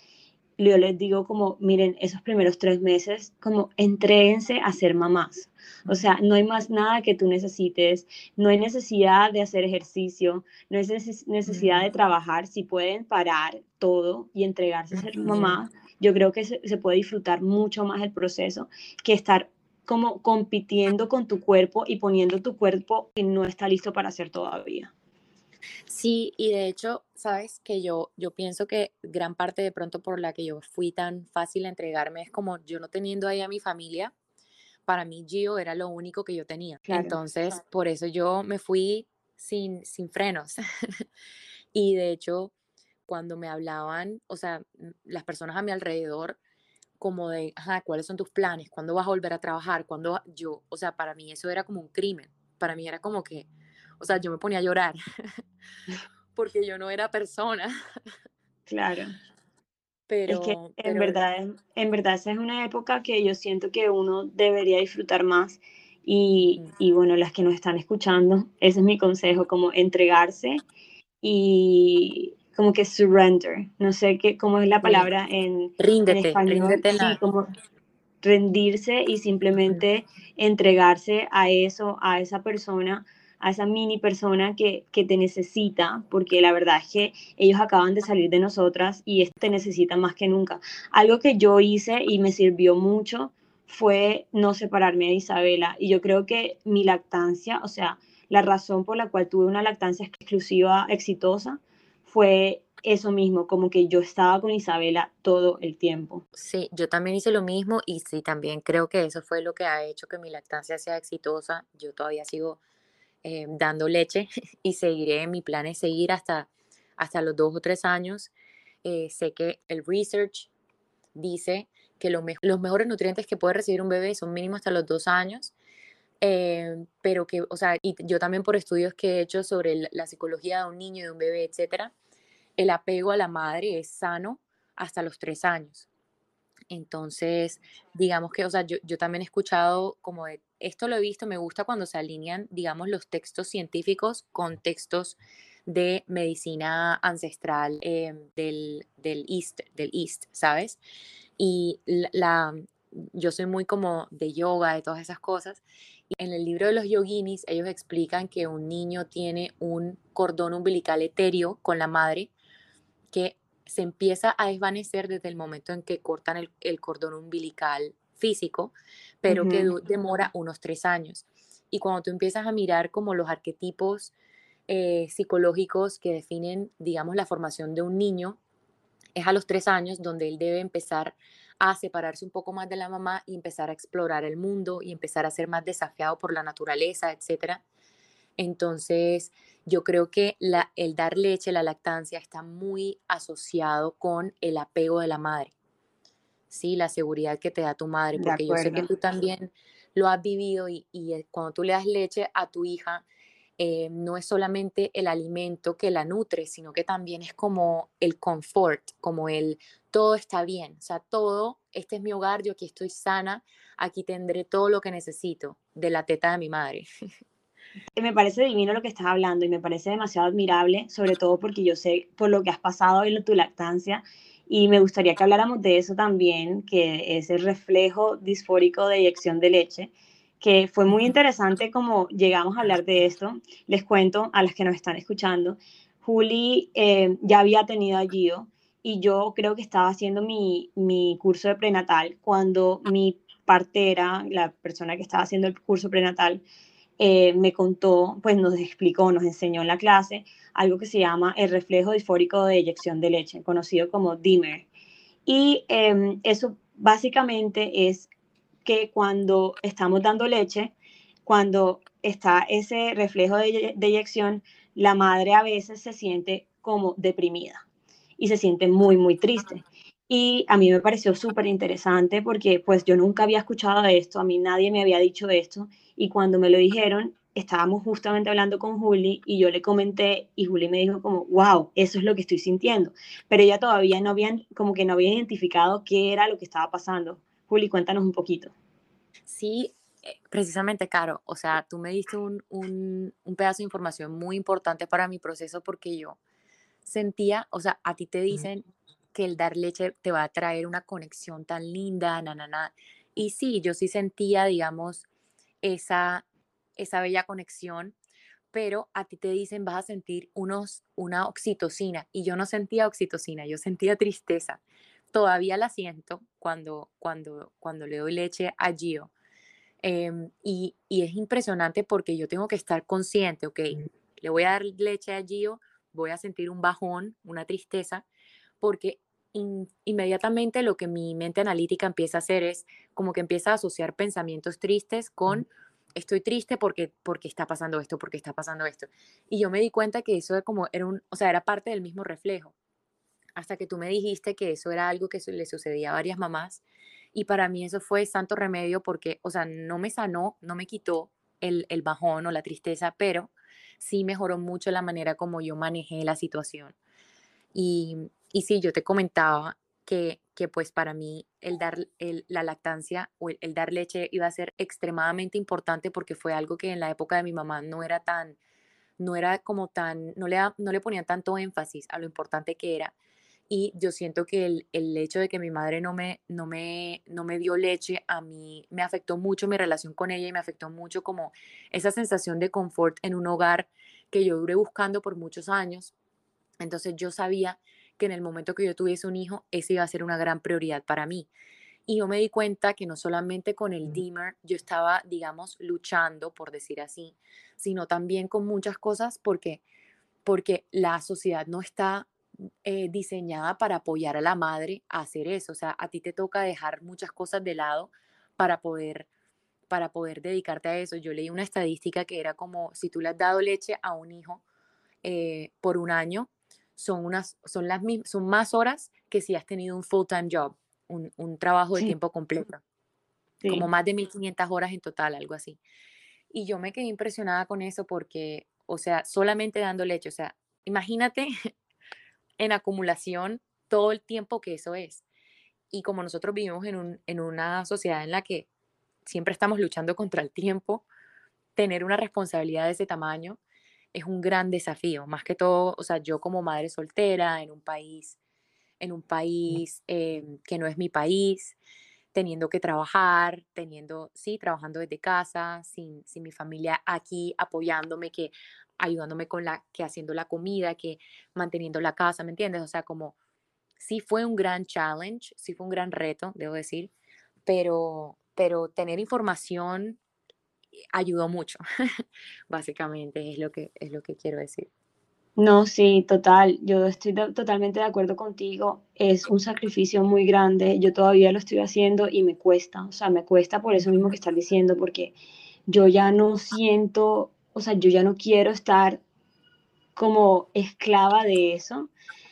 yo les digo como, miren, esos primeros tres meses, como entréguense a ser mamás. O sea, no hay más nada que tú necesites, no hay necesidad de hacer ejercicio, no hay necesidad de trabajar. Si pueden parar todo y entregarse a ser mamá, yo creo que se, se puede disfrutar mucho más el proceso que estar como compitiendo con tu cuerpo y poniendo tu cuerpo que no está listo para hacer todavía. Sí, y de hecho, sabes que yo, yo pienso que gran parte de pronto por la que yo fui tan fácil a entregarme es como yo no teniendo ahí a mi familia, para mí Gio era lo único que yo tenía. Claro, Entonces, claro. por eso yo me fui sin, sin frenos. y de hecho, cuando me hablaban, o sea, las personas a mi alrededor, como de, ajá, ¿cuáles son tus planes? ¿Cuándo vas a volver a trabajar? ¿Cuándo yo? O sea, para mí eso era como un crimen. Para mí era como que, o sea, yo me ponía a llorar porque yo no era persona. Claro. Pero, es que en pero... verdad, en verdad esa es una época que yo siento que uno debería disfrutar más y, y bueno, las que nos están escuchando, ese es mi consejo, como entregarse y como que surrender, no sé qué, cómo es la palabra en, ríndete, en español, ríndete sí, como rendirse y simplemente entregarse a eso, a esa persona, a esa mini persona que, que, te necesita, porque la verdad es que ellos acaban de salir de nosotras y te necesita más que nunca. Algo que yo hice y me sirvió mucho fue no separarme de Isabela y yo creo que mi lactancia, o sea, la razón por la cual tuve una lactancia exclusiva exitosa fue eso mismo, como que yo estaba con Isabela todo el tiempo. Sí, yo también hice lo mismo y sí, también creo que eso fue lo que ha hecho que mi lactancia sea exitosa. Yo todavía sigo eh, dando leche y seguiré, mi plan es seguir hasta, hasta los dos o tres años. Eh, sé que el research dice que lo me los mejores nutrientes que puede recibir un bebé son mínimo hasta los dos años. Eh, pero que, o sea, y yo también por estudios que he hecho sobre la, psicología de un niño, de un bebé, etcétera, el apego a la madre es sano hasta los tres años. Entonces, digamos que, o sea, yo, yo, también he escuchado como de, esto lo he visto, me gusta cuando se alinean, digamos, los textos científicos con textos de medicina ancestral eh, del, del, East, del East, ¿sabes? Y la, la, yo soy muy como de yoga, de todas esas cosas. Y en el libro de los yoginis, ellos explican que un niño tiene un cordón umbilical etéreo con la madre que se empieza a desvanecer desde el momento en que cortan el, el cordón umbilical físico, pero uh -huh. que demora unos tres años. Y cuando tú empiezas a mirar como los arquetipos eh, psicológicos que definen, digamos, la formación de un niño, es a los tres años donde él debe empezar a separarse un poco más de la mamá y empezar a explorar el mundo y empezar a ser más desafiado por la naturaleza, etc. Entonces, yo creo que la, el dar leche, la lactancia, está muy asociado con el apego de la madre. Sí, la seguridad que te da tu madre, porque yo sé que tú también lo has vivido y, y eh, cuando tú le das leche a tu hija, eh, no es solamente el alimento que la nutre, sino que también es como el confort, como el todo está bien, o sea, todo, este es mi hogar, yo aquí estoy sana, aquí tendré todo lo que necesito de la teta de mi madre. Me parece divino lo que estás hablando y me parece demasiado admirable, sobre todo porque yo sé por lo que has pasado en tu lactancia y me gustaría que habláramos de eso también, que es el reflejo disfórico de eyección de leche que fue muy interesante como llegamos a hablar de esto. Les cuento a las que nos están escuchando. Juli eh, ya había tenido a Gio y yo creo que estaba haciendo mi, mi curso de prenatal cuando mi partera, la persona que estaba haciendo el curso prenatal, eh, me contó, pues nos explicó, nos enseñó en la clase algo que se llama el reflejo disfórico de eyección de leche, conocido como DIMER. Y em, eso básicamente es que cuando estamos dando leche, cuando está ese reflejo de, eyección, la madre a veces se siente como deprimida y se siente muy, muy triste. Y a mí me pareció súper interesante porque pues yo nunca había escuchado esto, a mí nadie me había dicho esto y cuando me lo dijeron, estábamos justamente hablando con Juli y yo le comenté y Juli me dijo como, wow, eso es lo que estoy sintiendo, pero ella todavía no había, como que no había identificado qué era lo que estaba pasando. Juli, cuéntanos un poquito. Sí, eh, precisamente, Caro, o sea, tú me diste un, un, pedazo de información muy importante para mi proceso porque yo sentía, o sea, a ti te dicen que el dar leche te va a traer una conexión tan linda, na, na, na. Y sí, yo sí sentía, digamos, esa, esa bella conexión, pero a ti te dicen vas a sentir unos, una oxitocina y yo no sentía oxitocina, yo sentía tristeza todavía la siento cuando, cuando, cuando le doy leche a Gio. Em, y, y, es impresionante porque yo tengo que estar consciente, ok, le voy a dar leche a Gio, voy a sentir un bajón, una tristeza, porque inmediatamente lo que mi mente analítica empieza a hacer es como que empieza a asociar pensamientos tristes con estoy triste porque, porque está pasando esto, porque está pasando esto. Y yo me di cuenta que eso era como, era un, o sea, era parte del mismo reflejo hasta que tú me dijiste que eso era algo que le sucedía a varias mamás. Y para mí eso fue santo remedio porque, o sea, no me sanó, no me quitó el, el bajón o la tristeza, pero sí mejoró mucho la manera como yo manejé la situación. Y, y sí, yo te comentaba que, que pues para mí el dar el, la lactancia o el, dar leche iba a ser extremadamente importante porque fue algo que en la época de mi mamá no era tan, no era como tan, no le, no le ponían tanto énfasis a lo importante que era y yo siento que el, el, hecho de que mi madre no me, no, me, no me dio leche a mí me afectó mucho mi relación con ella y me afectó mucho como esa sensación de confort en un hogar que yo duré buscando por muchos años. Entonces yo sabía que en el momento que yo tuviese un hijo, ese iba a ser una gran prioridad para mí. Y yo me di cuenta que no solamente con el dimmer yo estaba, digamos, luchando, por decir así, sino también con muchas cosas porque, porque la sociedad no está eh, diseñada para apoyar a la madre a hacer eso. O sea, a ti te toca dejar muchas cosas de lado para poder para poder dedicarte a eso. Yo leí una estadística que era como si tú le has dado leche a un hijo eh, por un año, son, unas, son, las, son más horas que si has tenido un full-time job, un, un, trabajo de tiempo completo. Como más de 1.500 horas en total, algo así. Y yo me quedé impresionada con eso porque, o sea, solamente dando leche, o sea, imagínate en acumulación todo el tiempo que eso es. Y como nosotros vivimos en, un, en una sociedad en la que siempre estamos luchando contra el tiempo, tener una responsabilidad de ese tamaño es un gran desafío, más que todo, o sea, yo como madre soltera en un país, en un país eh, que no es mi país, teniendo que trabajar, teniendo, sí, trabajando desde casa, sin, sin mi familia aquí apoyándome, que ayudándome con la, que haciendo la comida, que manteniendo la casa, ¿me entiendes? O sea, como sí fue un gran challenge, sí fue un gran reto, debo decir, pero, pero tener información ayudó mucho, básicamente es lo que, es lo que quiero decir. No, sí, total, yo estoy totalmente de acuerdo contigo, es un sacrificio muy grande, yo todavía lo estoy haciendo y me cuesta, o sea, me cuesta por eso mismo que estás diciendo, porque yo ya no siento o sea, yo ya no quiero estar como esclava de eso.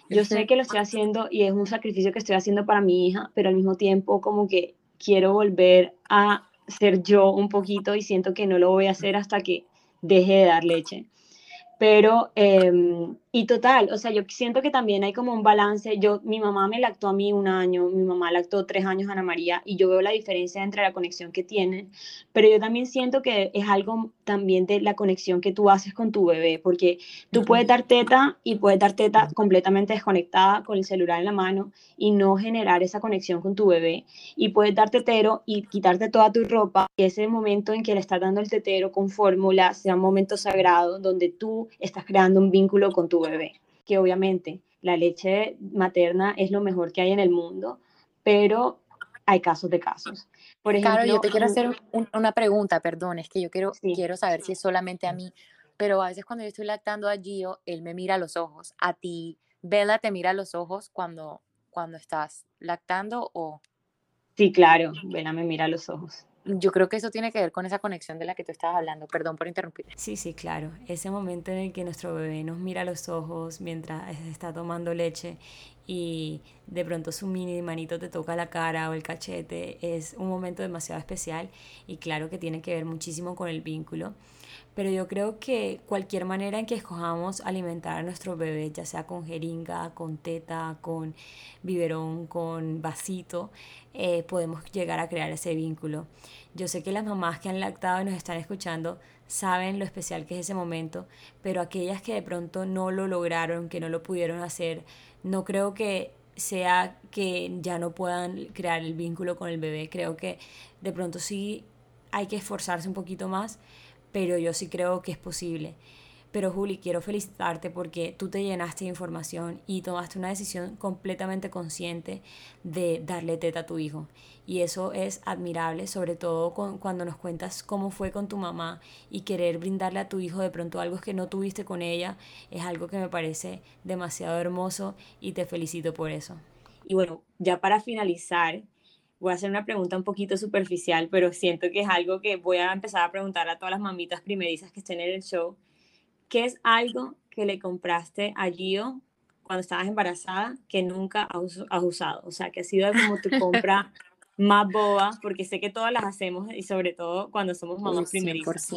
Yo sé que lo estoy haciendo y es un sacrificio que estoy haciendo para mi hija, pero al mismo tiempo como que quiero volver a ser yo un poquito y siento que no lo voy a hacer hasta que deje de dar leche. Pero, em, y total, o sea, yo siento que también hay como un balance. Yo, mi mamá me lactó a mí un año, mi mamá lactó tres años a Ana María, y yo veo la diferencia entre la conexión que tienen. Pero yo también siento que es algo también de la conexión que tú haces con tu bebé, porque tú puedes dar teta y puedes dar teta completamente desconectada con el celular en la mano y no generar esa conexión con tu bebé. Y puedes dar tetero y quitarte toda tu ropa, y ese momento en que le estás dando el tetero con fórmula sea un momento sagrado donde tú estás creando un vínculo con tu bebé, que obviamente la leche materna es lo mejor que hay en el mundo, pero hay casos de casos. Por ejemplo, claro, yo te quiero hacer una pregunta, perdón, es que yo quiero, quiero saber si es solamente a mí, pero a veces cuando yo estoy lactando a Gio, él me mira a los ojos. ¿A ti, Bella, te mira a los ojos cuando, cuando estás lactando o...? Sí, claro, Bella me mira a los ojos yo creo que eso tiene que ver con esa conexión de la que tú estabas hablando. Perdón por interrumpir. Sí, sí, claro. Ese momento en el que nuestro bebé nos mira a los ojos mientras está tomando leche y de pronto su mini manito te toca la cara o el cachete es un momento demasiado especial y claro que tiene que ver muchísimo con el vínculo pero yo creo que cualquier manera en que escojamos alimentar a nuestro bebé, ya sea con jeringa, con teta, con biberón, con vasito, eh, podemos llegar a crear ese vínculo. Yo sé que las mamás que han lactado y nos están escuchando saben lo especial que es ese momento, pero aquellas que de pronto no lo lograron, que no lo pudieron hacer, no creo que sea que ya no puedan crear el vínculo con el bebé. Creo que de pronto sí hay que esforzarse un poquito más pero yo sí creo que es posible. Pero Juli, quiero felicitarte porque tú te llenaste de información y tomaste una decisión completamente consciente de darle teta a tu hijo. Y eso es admirable, sobre todo cuando nos cuentas cómo fue con tu mamá y querer brindarle a tu hijo de pronto algo que no tuviste con ella, es algo que me parece demasiado hermoso y te felicito por eso. Y bueno, ya para finalizar, voy a hacer una pregunta un poquito superficial, pero siento que es algo que voy a empezar a preguntar a todas las mamitas primerizas que estén en el show. ¿Qué es algo que le compraste a Gio cuando estabas embarazada que nunca has usado? O sea, que ha sido como tu compra más boba, porque sé que todas las hacemos y sobre todo cuando somos mamás primerizas.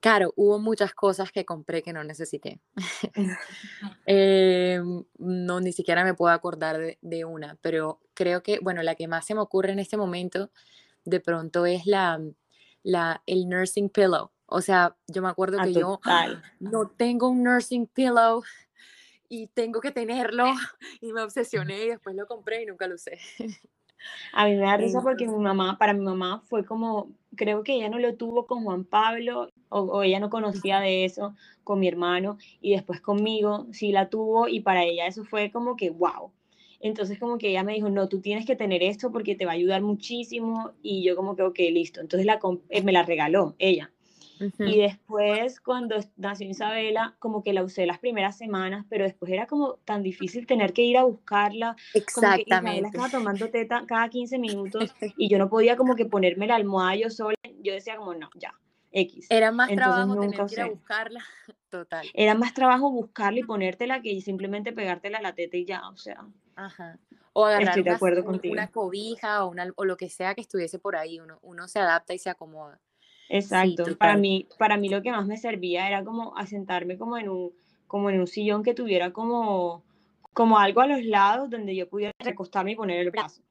Claro, hubo muchas cosas que compré que no necesité. Em, no, ni siquiera me puedo acordar de, una, pero creo que, bueno, la que más se me ocurre en este momento de pronto es la, la el nursing pillow. O sea, yo me acuerdo que yo no tengo un nursing pillow y tengo que tenerlo y me obsesioné y después lo compré y nunca lo usé. A mí me da risa porque mi mamá, para mi mamá fue como, creo que ella no lo tuvo con Juan Pablo o, ella no conocía de eso con mi hermano y después conmigo sí la tuvo y para ella eso fue como que wow. Entonces como que ella me dijo, no, tú tienes que tener esto porque te va a ayudar muchísimo y yo como que, ok, listo. Entonces la, eh, me la regaló ella. Y después, cuando nació Isabela, como que la usé las primeras semanas, pero después era como tan difícil tener que ir a buscarla. Exactamente. Como que Isabela estaba tomando teta cada 15 minutos y yo no podía como que ponerme la almohada yo sola. Yo decía como, no, ya, X. Era más trabajo tener que ir a buscarla. Total. Era más trabajo buscarla y ponértela que simplemente pegártela a la teta y ya, o sea. Ajá. O agarrar Estoy de acuerdo una, contigo. una cobija o, una, o lo que sea que estuviese por ahí. Uno, uno se adapta y se acomoda. Exacto. para, mí, para mí lo que más me servía era como asentarme como en un, como en un sillón que tuviera como, como algo a los lados donde yo pudiera recostarme y poner el brazo.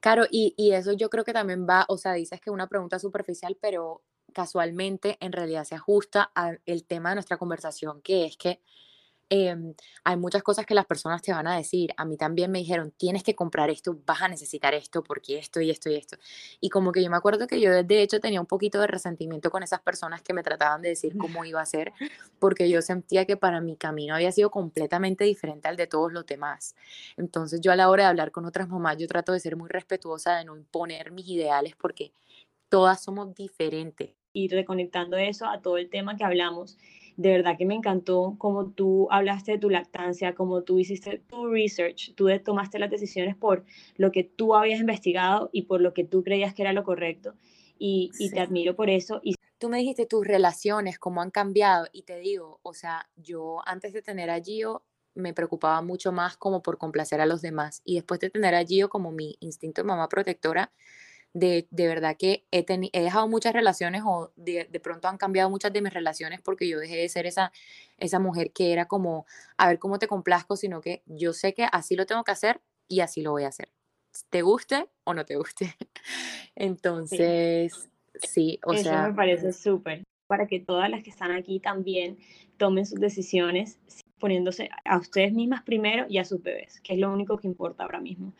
Claro, y, y eso yo creo que también va, o sea, dices que es una pregunta superficial, pero casualmente en realidad se ajusta al tema de nuestra conversación, que es que Em, hay muchas cosas que las personas te van a decir. A mí también me dijeron, tienes que comprar esto, vas a necesitar esto, porque esto y esto y esto. Y como que yo me acuerdo que yo de hecho tenía un poquito de resentimiento con esas personas que me trataban de decir cómo iba a ser, porque yo sentía que para mi camino había sido completamente diferente al de todos los demás. Entonces yo a la hora de hablar con otras mamás, yo trato de ser muy respetuosa, de no imponer mis ideales, porque todas somos diferentes. Y reconectando eso a todo el tema que hablamos de verdad que me encantó cómo tú hablaste de tu lactancia, cómo tú hiciste tu research, tú tomaste las decisiones por lo que tú habías investigado y por lo que tú creías que era lo correcto. Y, te admiro por eso. Y tú me dijiste tus relaciones, cómo han cambiado, y te digo, o sea, yo antes de tener a Gio me preocupaba mucho más como por complacer a los demás, y después de tener a Gio como mi instinto de mamá protectora, de, de verdad que he, he, dejado muchas relaciones o de, de, pronto han cambiado muchas de mis relaciones porque yo dejé de ser esa, esa mujer que era como, a ver cómo te complazco, sino que yo sé que así lo tengo que hacer y así lo voy a hacer. Te guste o no te guste. Entonces, Sí, o Eso sea. me parece súper. Para que todas las que están aquí también tomen sus decisiones poniéndose a ustedes mismas primero y a sus bebés, que es lo único que importa ahora mismo.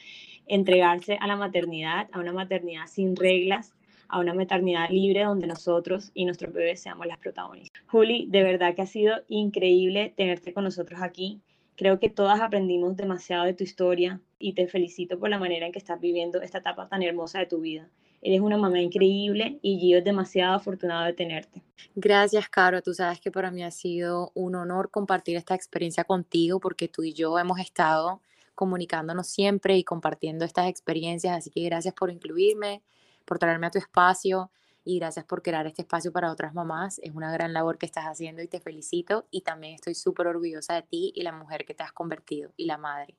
Entregarse a la maternidad, a una maternidad sin reglas, a una maternidad libre donde nosotros y nuestros bebés seamos las protagonistas. Juli, de verdad que ha sido increíble tenerte con nosotros aquí. Creo que todas aprendimos demasiado de tu historia y te felicito por la manera en que estás viviendo esta etapa tan hermosa de tu vida. Eres una mamá increíble y Gio es demasiado afortunado de tenerte. Gracias, Caro. Tú sabes que para mí ha sido un honor compartir esta experiencia contigo porque tú y yo hemos estado comunicándonos siempre y compartiendo estas experiencias. Así que gracias por incluirme, por traerme a tu espacio y gracias por crear este espacio para otras mamás. Es una gran labor que estás haciendo y te felicito. Y también estoy súper orgullosa de ti y la mujer que te has convertido y la madre.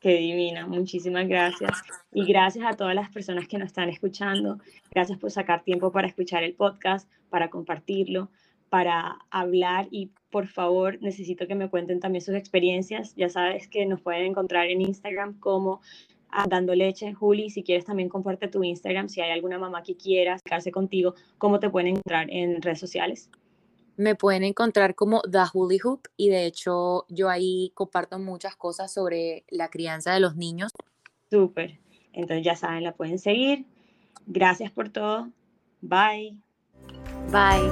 Qué divina, muchísimas gracias. Y gracias a todas las personas que nos están escuchando. Gracias por sacar tiempo para escuchar el podcast, para compartirlo, para hablar y por favor necesito que me cuenten también sus experiencias. Ya sabes que nos pueden encontrar en Instagram como Dando Leche. Juli, si quieres también comparte tu Instagram, si hay alguna mamá que quiera quedarse contigo, ¿cómo te pueden encontrar en redes sociales? Me pueden encontrar como The Huli Hoop y de hecho yo ahí comparto muchas cosas sobre la crianza de los niños. Súper. Entonces ya saben, la pueden seguir. Gracias por todo. Bye. Bye.